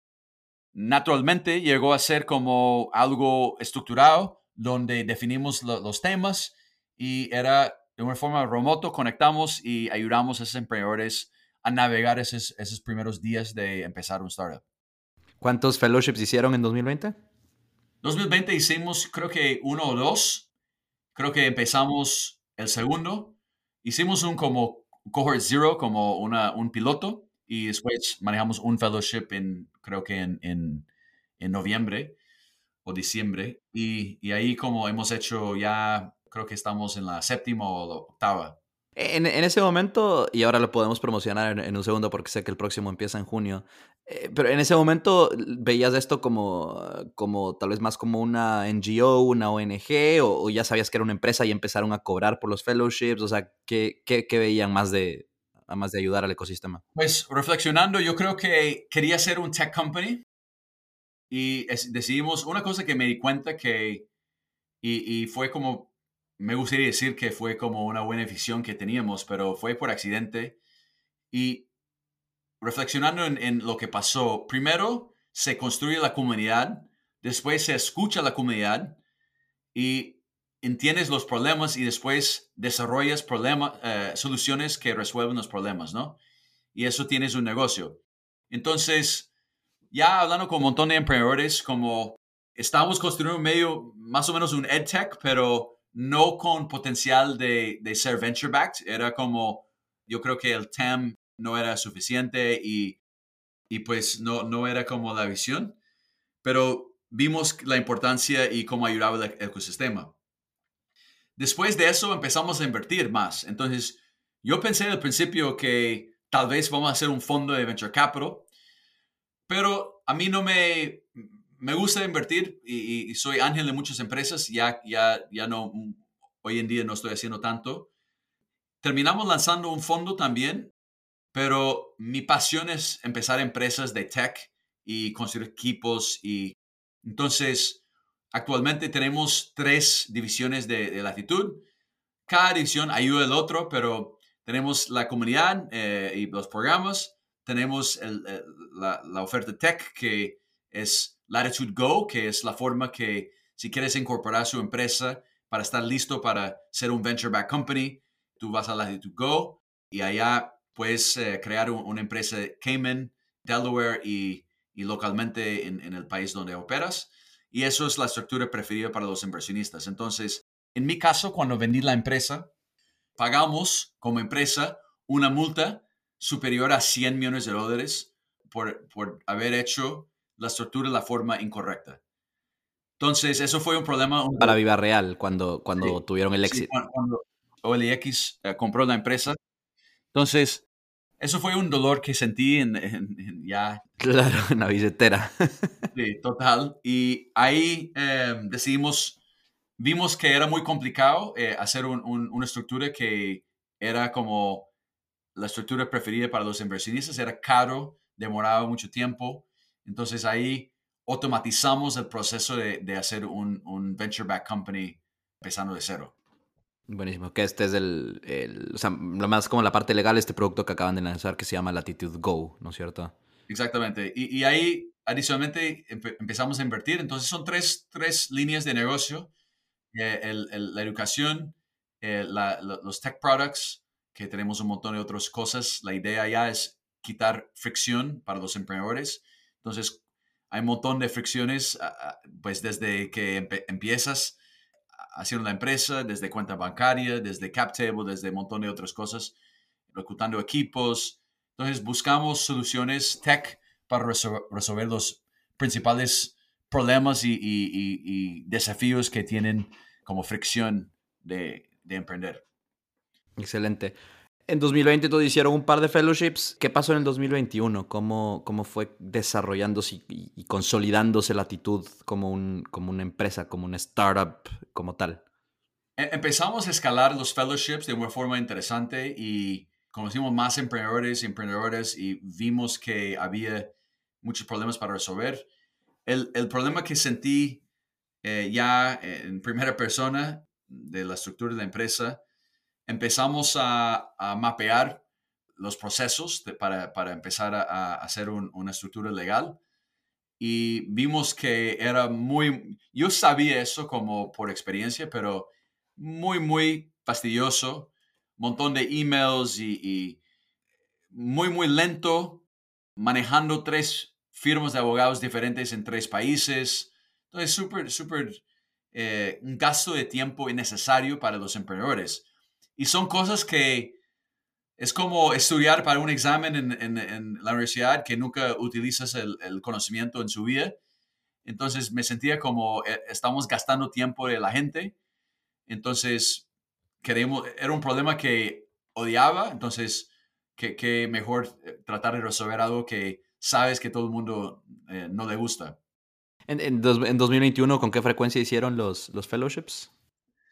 naturalmente llegó a ser como algo estructurado, donde definimos los temas y era de una forma remoto, conectamos y ayudamos a esos emprendedores a navegar esos, esos primeros días de empezar un startup. ¿Cuántos fellowships hicieron en 2020? 2020 hicimos creo que uno o dos. Creo que empezamos el segundo. Hicimos un como cohort zero, como una, un piloto y después manejamos un fellowship en, creo que en, en, en noviembre o diciembre. Y, y, ahí como hemos hecho ya, creo que estamos en la séptima o la octava. En, en ese momento, y ahora lo podemos promocionar en, un segundo porque sé que el próximo empieza en junio, eh, pero en ese momento veías esto como, como tal vez más como una NGO, una ONG, o, ya sabías que era una empresa y empezaron a cobrar por los fellowships, o sea, ¿qué, qué, qué veían más de, además de ayudar al ecosistema? Pues reflexionando, yo creo que quería ser un tech company y decidimos una cosa que me di cuenta que, y, fue como, me gustaría decir que fue como una buena visión que teníamos, pero fue por accidente. Y reflexionando en, lo que pasó, primero se construye la comunidad, después se escucha la comunidad y entiendes los problemas y después desarrollas problemas, eh, soluciones que resuelven los problemas, ¿no? Y eso tienes un negocio. Entonces, ya hablando con un montón de emprendedores, como estábamos construyendo un medio, más o menos un EdTech, pero no con potencial de, de ser venture-backed. Era como, yo creo que el TAM no era suficiente y, y pues no, no era como la visión. Pero vimos la importancia y cómo ayudaba el ecosistema. Después de eso empezamos a invertir más. Entonces, yo pensé al principio que tal vez vamos a hacer un fondo de venture capital, pero a mí no me, me gusta invertir y, soy ángel de muchas empresas, ya, ya, ya no, hoy en día no estoy haciendo tanto. Terminamos lanzando un fondo también, pero mi pasión es empezar empresas de tech y construir equipos y entonces actualmente tenemos tres divisiones de, latitud. Cada división ayuda al otro, pero tenemos la comunidad eh, y los programas, tenemos la oferta tech que es Latitude Go, que es la forma que si quieres incorporar su empresa para estar listo para ser un venture back company, tú vas a Latitude Go y allá puedes eh, crear una empresa Cayman, Delaware y, localmente en, el país donde operas. Y eso es la estructura preferida para los inversionistas. Entonces, en mi caso, cuando vendí la empresa, pagamos como empresa una multa superior a 100 millones de dólares por, por haber hecho la estructura la forma incorrecta. Entonces, eso fue un problema. Para Viva Real, cuando, cuando tuvieron el éxito. cuando OLX eh, compró la empresa. Entonces, eso fue un dolor que sentí en, ya. Claro, en la billetera. sí, total. Y ahí em, decidimos, vimos que era muy complicado eh, hacer una estructura que era como la estructura preferida para los inversionistas. Era caro, demoraba mucho tiempo. Entonces ahí automatizamos el proceso de, hacer un, un, venture back company empezando de cero. Buenísimo, que este es el, o sea, lo más como la parte legal, este producto que acaban de lanzar que se llama Latitude Go, ¿no es cierto? Exactamente. Y, ahí adicionalmente empezamos a invertir. Entonces son tres, tres líneas de negocio. Eh, la educación, eh, los tech products, que tenemos un montón de otras cosas. La idea ya es quitar fricción para los emprendedores entonces, hay un montón de fricciones, pues desde que empiezas haciendo la empresa, desde cuenta bancaria, desde cap table, desde un montón de otras cosas, reclutando equipos. Entonces, buscamos soluciones tech para resolver los principales problemas y, desafíos que tienen como fricción de emprender. Excelente. En 2020 todos hicieron un par de fellowships. ¿Qué pasó en el 2021? ¿Cómo, cómo fue desarrollándose y, consolidándose la actitud como, un, como una empresa, como una startup, como tal? E, empezamos a escalar los fellowships de una forma interesante y conocimos más emprendedores y emprendedores y vimos que había muchos problemas para resolver. El, el problema que sentí eh, ya en primera persona de la estructura de la empresa empezamos a, mapear los procesos para, empezar a, hacer una estructura legal y vimos que era muy, yo sabía eso como por experiencia, pero muy, muy fastidioso, montón de emails y, muy, muy lento, manejando tres firmas de abogados diferentes en tres países. Entonces, súper, súper, eh, un gasto de tiempo innecesario para los emprendedores. Y son cosas que es como estudiar para un examen en, la universidad que nunca utilizas el, conocimiento en su vida. Entonces me sentía como eh, estamos gastando tiempo de la gente. Entonces, queremos, era un problema que odiaba. Entonces, que, mejor eh, tratar de resolver algo que sabes que todo el mundo eh, no le gusta. En, en, 2021, ¿con qué frecuencia hicieron los, los fellowships?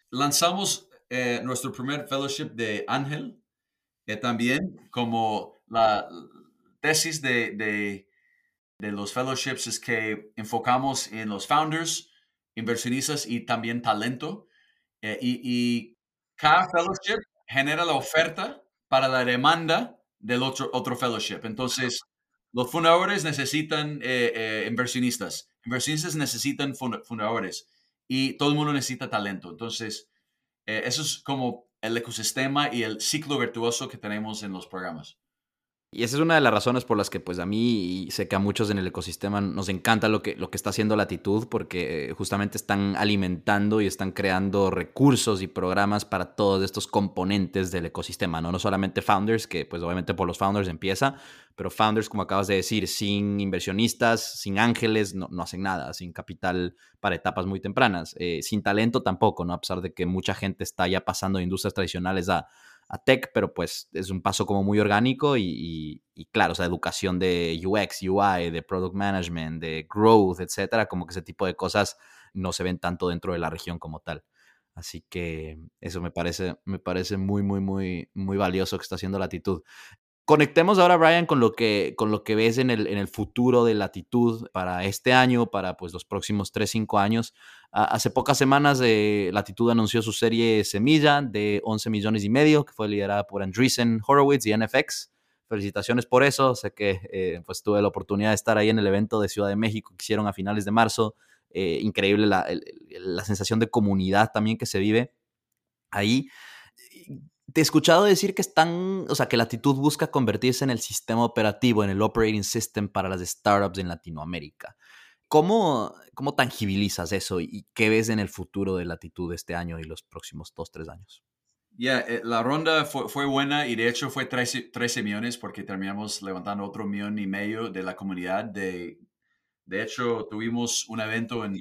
Lanzamos eh, nuestro primer fellowship de Ángel, que también como la tesis de, de, de, los fellowships es que enfocamos en los founders, inversionistas y también talento. Eh, y, y, cada fellowship genera la oferta para la demanda del otro, otro fellowship. Entonces, los fundadores necesitan eh, inversionistas, inversionistas necesitan fundadores y todo el mundo necesita talento. Entonces, eh, eso es como el ecosistema y el ciclo virtuoso que tenemos en los programas. Y esa es una de las razones por las que pues a mí y sé que a muchos en el ecosistema nos encanta lo que, lo que está haciendo Latitud porque eh, justamente están alimentando y están creando recursos y programas para todos estos componentes del ecosistema, ¿no? No solamente founders, que pues obviamente por los founders empieza, pero founders, como acabas de decir, sin inversionistas, sin ángeles, no, hacen nada, sin capital para etapas muy tempranas, eh, sin talento tampoco, ¿no? A pesar de que mucha gente está ya pasando de industrias tradicionales a a tech, pero pues es un paso como muy orgánico y, claro, o sea, educación de UX, UI, de product management, de growth, etcétera, como que ese tipo de cosas no se ven tanto dentro de la región como tal. Así que eso me parece, me parece muy, muy, muy, muy valioso que está haciendo Latitud. Conectemos ahora, Brian, con lo que, con lo que ves en el, en el futuro de Latitud para este año, para pues, los próximos 3, 5 años. hace pocas semanas eh, Latitud anunció su serie Semilla de 11 millones y medio, que fue liderada por Andreessen Horowitz y NFX. Felicitaciones por eso. Sé que eh, pues, tuve la oportunidad de estar ahí en el evento de Ciudad de México que hicieron a finales de marzo. Eh, increíble la, la sensación de comunidad también que se vive ahí te he escuchado decir que están, o sea, que Latitud busca convertirse en el sistema operativo, en el operating system para las startups en Latinoamérica. ¿Cómo, cómo tangibilizas eso y qué ves en el futuro de Latitud este año y los próximos dos, tres años? Ya, eh, la ronda fue, buena y de hecho fue 13, 13, millones porque terminamos levantando otro millón y medio de la comunidad. De, de hecho, tuvimos un evento en,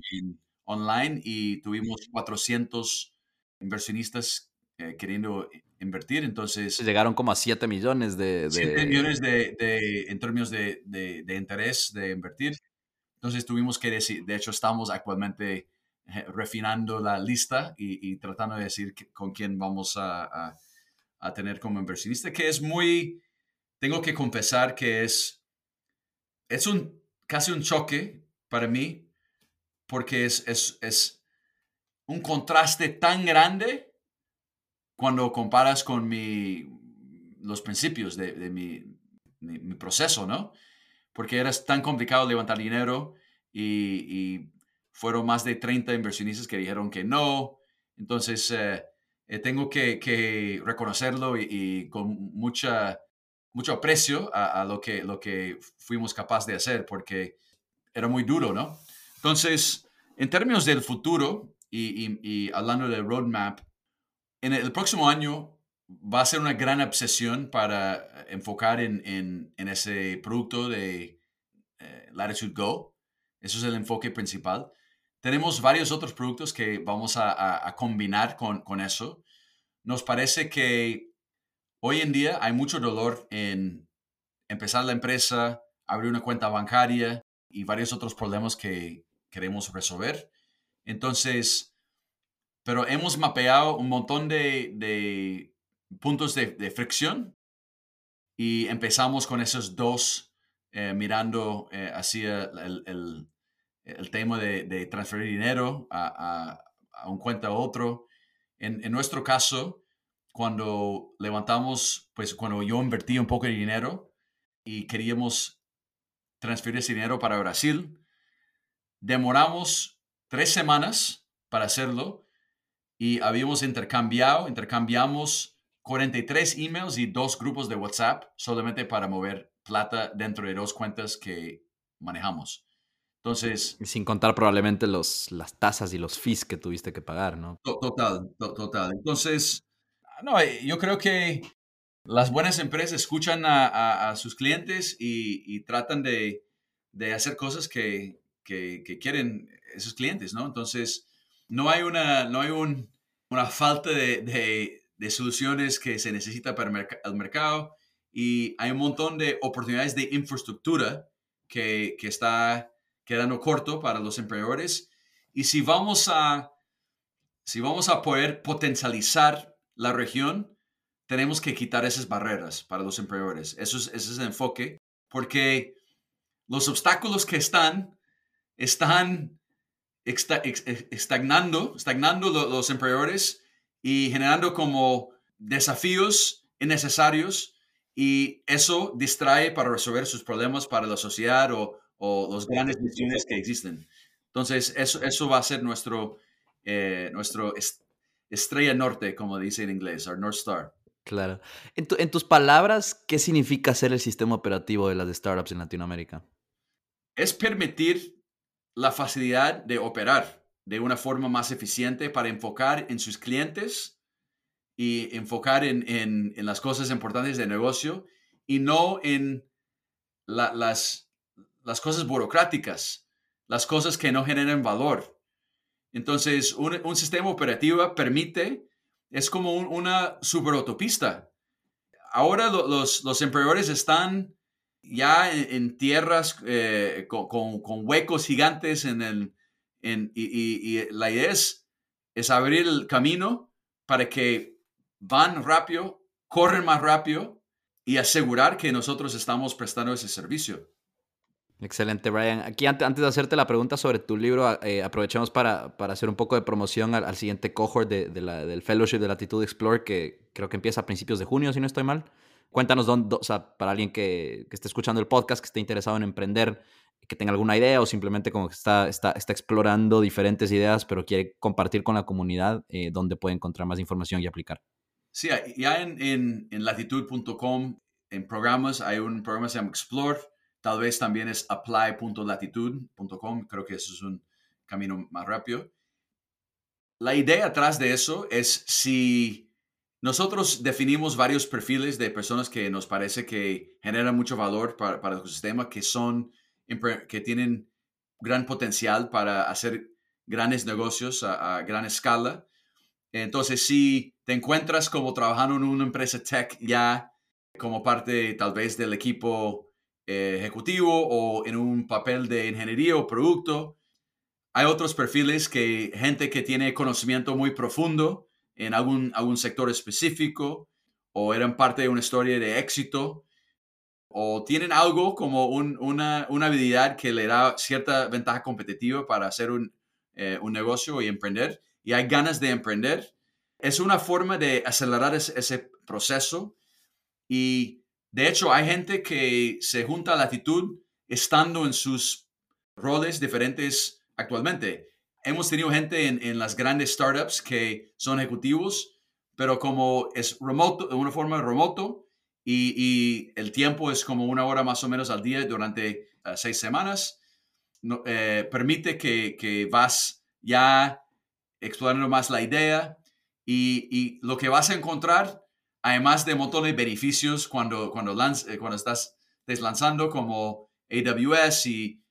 online y tuvimos 400 inversionistas eh, queriendo invertir. Entonces. Llegaron como a 7 millones de. 7 millones de, de, en términos de, de, interés de invertir. Entonces tuvimos que decir, de hecho, estamos actualmente eh, refinando la lista y, y tratando de decir con quién vamos a, a, a, tener como inversionista, que es muy. Tengo que confesar que es. Es un casi un choque para mí, porque es, es, es un contraste tan grande cuando comparas con mi, los principios de, de mi, mi, proceso, ¿no? Porque era tan complicado levantar dinero y, y, fueron más de 30 inversionistas que dijeron que no. Entonces, eh, eh, tengo que, que reconocerlo y, con mucha, mucho aprecio a, a, lo, que, lo que fuimos capaces de hacer, porque era muy duro, ¿no? Entonces, en términos del futuro y, y hablando del roadmap, en el próximo año va a ser una gran obsesión para enfocar en, ese producto de eh, Latitude Go. Eso es el enfoque principal. Tenemos varios otros productos que vamos a, combinar con, con, eso. Nos parece que hoy en día hay mucho dolor en empezar la empresa, abrir una cuenta bancaria y varios otros problemas que queremos resolver. Entonces, pero hemos mapeado un montón de, puntos de, fricción y empezamos con esos dos eh, mirando eh, hacia el, tema de, transferir dinero a, un cuenta a otro. En, nuestro caso, cuando levantamos, pues cuando yo invertí un poco de dinero y queríamos transferir ese dinero para Brasil, demoramos tres semanas para hacerlo y habíamos intercambiado, intercambiamos 43 emails y dos grupos de WhatsApp solamente para mover plata dentro de dos cuentas que manejamos. Entonces... sin contar probablemente los, las tasas y los fees que tuviste que pagar, ¿no? Total, total. Entonces, no, eh, yo creo que las buenas empresas escuchan a, sus clientes y, tratan de, de, hacer cosas que, que, que, quieren esos clientes, ¿no? Entonces, no hay, una, no hay un, una falta de, de, soluciones que se necesita para el, mercado y hay un montón de oportunidades de infraestructura que, que está quedando corto para los emprendedores. Y si vamos a, si vamos a poder potencializar la región, tenemos que quitar esas barreras para los emprendedores. Eso es, ese es el enfoque, porque los obstáculos que están, están estagnando, estagnando los emprendedores y generando como desafíos innecesarios y eso distrae para resolver sus problemas para la sociedad o, o los grandes misiones que existen. Entonces, eso, eso va a ser nuestro, eh, nuestro estrella norte, como dice en inglés, our North Star. Claro. En, en, tus palabras, ¿qué significa ser el sistema operativo de las startups en Latinoamérica? Es permitir la facilidad de operar de una forma más eficiente para enfocar en sus clientes y enfocar en, en, en las cosas importantes del negocio y no en las, las cosas burocráticas, las cosas que no generan valor. Entonces, un, un sistema operativo permite, es como una superautopista. Ahora los, los están ya en, tierras eh, con, con, huecos gigantes en el, en, y, y, la idea es, es abrir el camino para que van rápido, corren más rápido y asegurar que nosotros estamos prestando ese servicio. Excelente, Brian. Aquí antes, de hacerte la pregunta sobre tu libro, eh, aprovechemos para, para, hacer un poco de promoción al, siguiente cohort de, la, del Fellowship de Latitud Explore, que creo que empieza a principios de junio, si no estoy mal. Cuéntanos, dónde, o sea, para alguien que, que, esté escuchando el podcast, que esté interesado en emprender, que tenga alguna idea o simplemente como que está, está, está explorando diferentes ideas, pero quiere compartir con la comunidad, eh, dónde puede encontrar más información y aplicar. Sí, ya en, en, en latitud.com, en programas, hay un programa que se llama Explore, tal vez también es apply.latitud.com, creo que eso es un camino más rápido. La idea atrás de eso es si nosotros definimos varios perfiles de personas que nos parece que generan mucho valor para, el ecosistema, que son, que tienen gran potencial para hacer grandes negocios a, a gran escala. Entonces, si te encuentras como trabajando en una empresa tech ya como parte tal vez del equipo eh, ejecutivo o en un papel de ingeniería o producto. Hay otros perfiles que gente que tiene conocimiento muy profundo en algún, algún sector específico o eran parte de una historia de éxito o tienen algo como una, una, habilidad que le da cierta ventaja competitiva para hacer un, eh, un negocio y emprender y hay ganas de emprender es una forma de acelerar ese, proceso y de hecho hay gente que se junta a la actitud estando en sus roles diferentes actualmente. Hemos tenido gente en, las grandes startups que son ejecutivos, pero como es remoto, de una forma remoto y, el tiempo es como una hora más o menos al día durante eh, seis semanas, eh, permite que, que vas ya explorando más la idea, y, lo que vas a encontrar, además de un montón de beneficios cuando, cuando, eh, cuando estás deslanzando como AWS y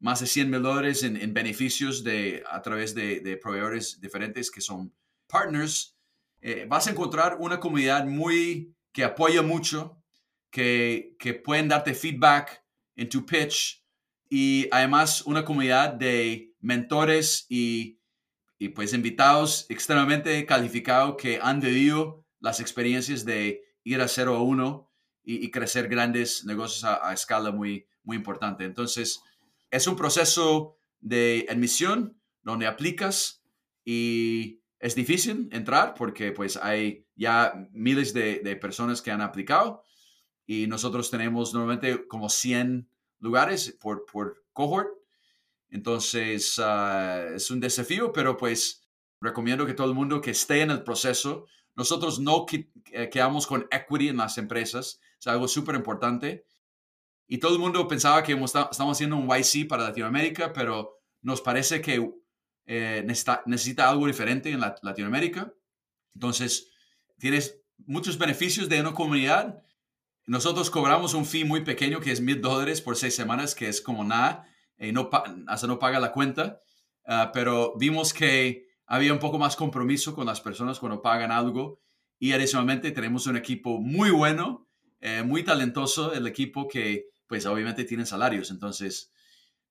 más de 100 mil dólares en, beneficios de, a través de, proveedores diferentes que son partners, eh, vas a encontrar una comunidad muy que apoya mucho, que, que pueden darte feedback en tu pitch y además una comunidad de mentores y y pues invitados extremadamente calificados que han vivido las experiencias de ir a 0 a 1 y, crecer grandes negocios a, escala muy, muy importante. Entonces, es un proceso de admisión donde aplicas y es difícil entrar porque pues hay ya miles de, personas que han aplicado y nosotros tenemos normalmente como 100 lugares por, por cohort entonces, ah, es un desafío, pero pues recomiendo que todo el mundo que esté en el proceso, nosotros no eh, quedamos con equity en las empresas, es algo súper importante. Y todo el mundo pensaba que estamos haciendo un YC para Latinoamérica, pero nos parece que eh, necesita, necesita, algo diferente en Latinoamérica. Entonces, tienes muchos beneficios de una comunidad. Nosotros cobramos un fee muy pequeño que es mil dólares por seis semanas, que es como nada y no, hasta no paga la cuenta, ah, pero vimos que había un poco más compromiso con las personas cuando pagan algo y adicionalmente tenemos un equipo muy bueno, eh, muy talentoso, el equipo que pues obviamente tiene salarios, entonces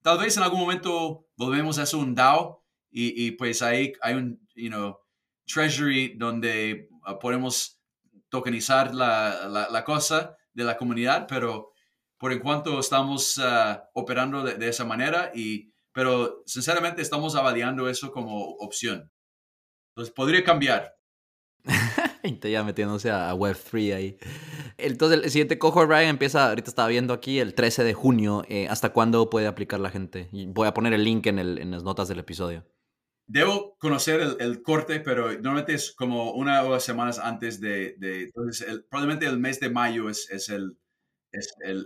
tal vez en algún momento volvemos a hacer un DAO y, y pues ahí hay un, you know, treasury donde ah, podemos tokenizar la, la, cosa de la comunidad, pero por en cuanto estamos ah, operando de, esa manera, y, pero sinceramente estamos avaliando eso como opción. Entonces podría cambiar. ya metiéndose a Web3 ahí. Entonces el siguiente cohort, Ryan, empieza, ahorita estaba viendo aquí, el 13 de junio. Eh, ¿Hasta cuándo puede aplicar la gente? Y voy a poner el link en, el, en las notas del episodio. Debo conocer el, corte, pero normalmente es como una o dos semanas antes de... entonces, probablemente el mes de mayo es, es el,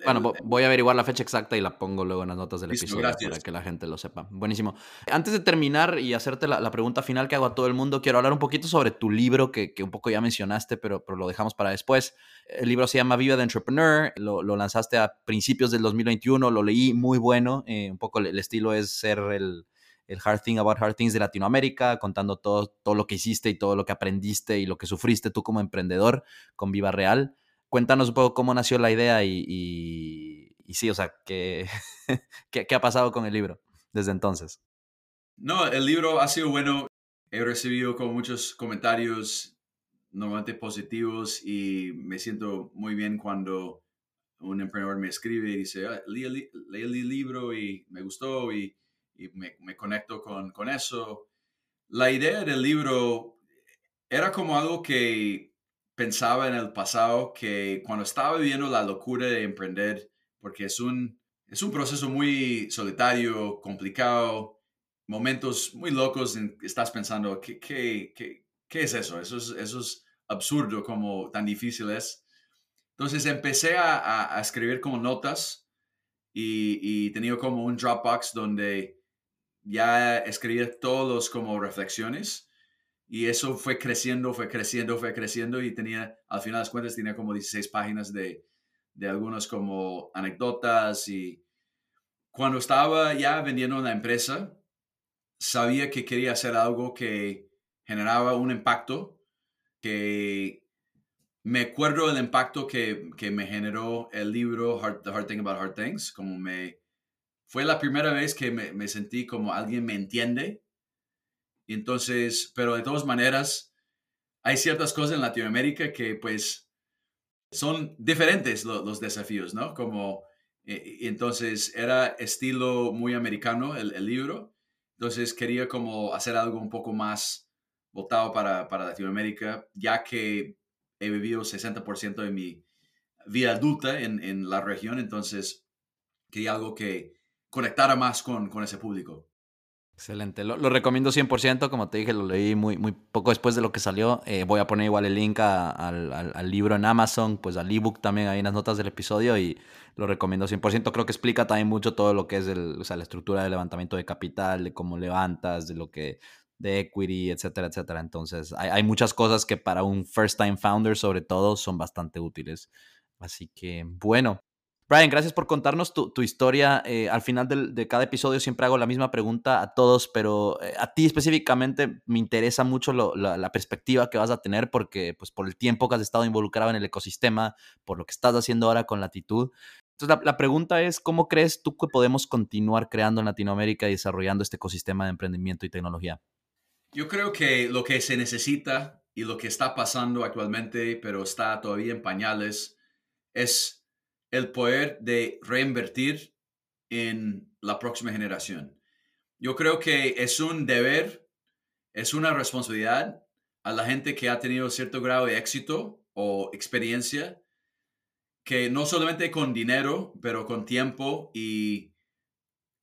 bueno, voy a averiguar la fecha exacta y la pongo luego en las notas del episodio para que la gente lo sepa. Buenísimo. Antes de terminar y hacerte la, pregunta final que hago a todo el mundo, quiero hablar un poquito sobre tu libro que, un poco ya mencionaste, pero, pero, lo dejamos para después. El libro se llama Viva de Entrepreneur, lo, lanzaste a principios del 2021, lo leí muy bueno. Eh, un poco el, estilo es ser el, el Hard Thing About Hard Things de Latinoamérica, contando todo, todo lo que hiciste y todo lo que aprendiste y lo que sufriste tú como emprendedor con Viva Real cuéntanos un poco cómo nació la idea y, y, sí, o sea, ¿qué, ¿qué, ha pasado con el libro desde entonces? No, el libro ha sido bueno. He recibido como muchos comentarios normalmente positivos y me siento muy bien cuando un emprendedor me escribe y dice, ah, leí, el libro y me gustó y, y me, me, conecto con, con eso. La idea del libro era como algo que pensaba en el pasado que cuando estaba viviendo la locura de emprender, porque es un, es un proceso muy solitario, complicado, momentos muy locos, en, estás pensando, ¿qué, qué, qué, qué es eso? eso es? Eso es absurdo como tan difícil es. Entonces empecé a, a, escribir como notas y, y tenía como un Dropbox donde ya escribía todos como reflexiones y eso fue creciendo, fue creciendo, fue creciendo y tenía, al final de las cuentas, tenía como 16 páginas de, de algunos como anécdotas y cuando estaba ya vendiendo la empresa, sabía que quería hacer algo que generaba un impacto, que me acuerdo del impacto que, que me generó el libro The Hard Thing About Hard Things, como me, fue la primera vez que me, me sentí como alguien me entiende entonces, pero de todas maneras, hay ciertas cosas en Latinoamérica que pues son diferentes los desafíos, ¿no? Como, eh, entonces era estilo muy americano el, libro, entonces quería como hacer algo un poco más votado para, para Latinoamérica, ya que he vivido 60% de mi vida adulta en, en, la región, entonces quería algo que conectara más con, con ese público. Excelente, lo, recomiendo 100%, como te dije, lo leí muy, muy poco después de lo que salió. Eh, voy a poner igual el link al, libro en Amazon, pues al ebook también ahí en las notas del episodio y lo recomiendo 100%. Creo que explica también mucho todo lo que es el, o sea, la estructura de levantamiento de capital, de cómo levantas, de lo que de equity, etcétera, etcétera. Entonces, hay, hay muchas cosas que para un first time founder, sobre todo, son bastante útiles. Así que, bueno, Brian, gracias por contarnos tu, historia. Eh, al final de cada episodio siempre hago la misma pregunta a todos, pero eh, a ti específicamente me interesa mucho la, perspectiva que vas a tener porque, pues, por el tiempo que has estado involucrado en el ecosistema, por lo que estás haciendo ahora con Latitud. Entonces, la, pregunta es, ¿cómo crees tú que podemos continuar creando en Latinoamérica y desarrollando este ecosistema de emprendimiento y tecnología? Yo creo que lo que se necesita y lo que está pasando actualmente, pero está todavía en pañales, es el poder de reinvertir en la próxima generación. Yo creo que es un deber, es una responsabilidad a la gente que ha tenido cierto grado de éxito o experiencia, que no solamente con dinero, pero con tiempo y,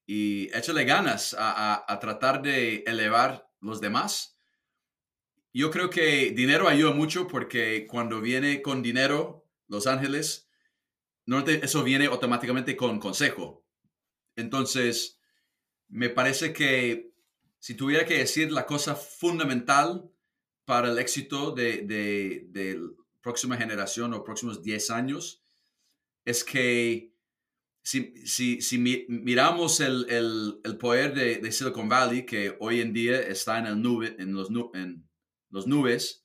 y échale ganas a, a tratar de elevar los demás. Yo creo que dinero ayuda mucho porque cuando viene con dinero, Los Ángeles, eso viene automáticamente con consejo. Entonces, me parece que si tuviera que decir la cosa fundamental para el éxito de, de, próxima generación o próximos 10 años, es que si, si, si miramos el, el, el poder de, Silicon Valley, que hoy en día está en, el nube, en, los, en los nubes,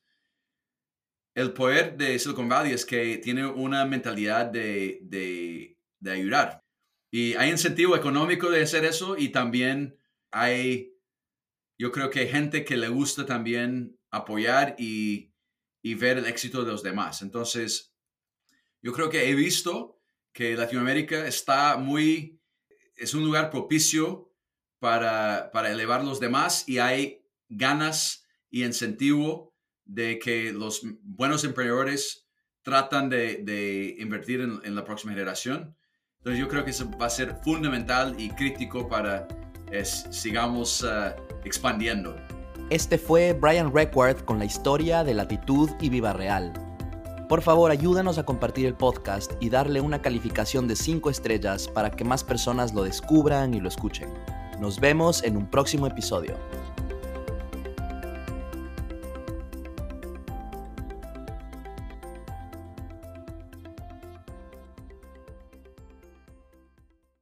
el poder de Silicon Valley es que tiene una mentalidad de, de, de, ayudar. Y hay incentivo económico de hacer eso y también hay, yo creo que hay gente que le gusta también apoyar y, y ver el éxito de los demás. Entonces, yo creo que he visto que Latinoamérica está muy, es un lugar propicio para, para elevar los demás y hay ganas y incentivo de que los buenos emprendedores tratan de, invertir en, la próxima generación. Entonces yo creo que eso va a ser fundamental y crítico para que sigamos ah, expandiendo. Este fue Brian Requard con la historia de Latitud y Viva Real. Por favor, ayúdanos a compartir el podcast y darle una calificación de 5 estrellas para que más personas lo descubran y lo escuchen. Nos vemos en un próximo episodio.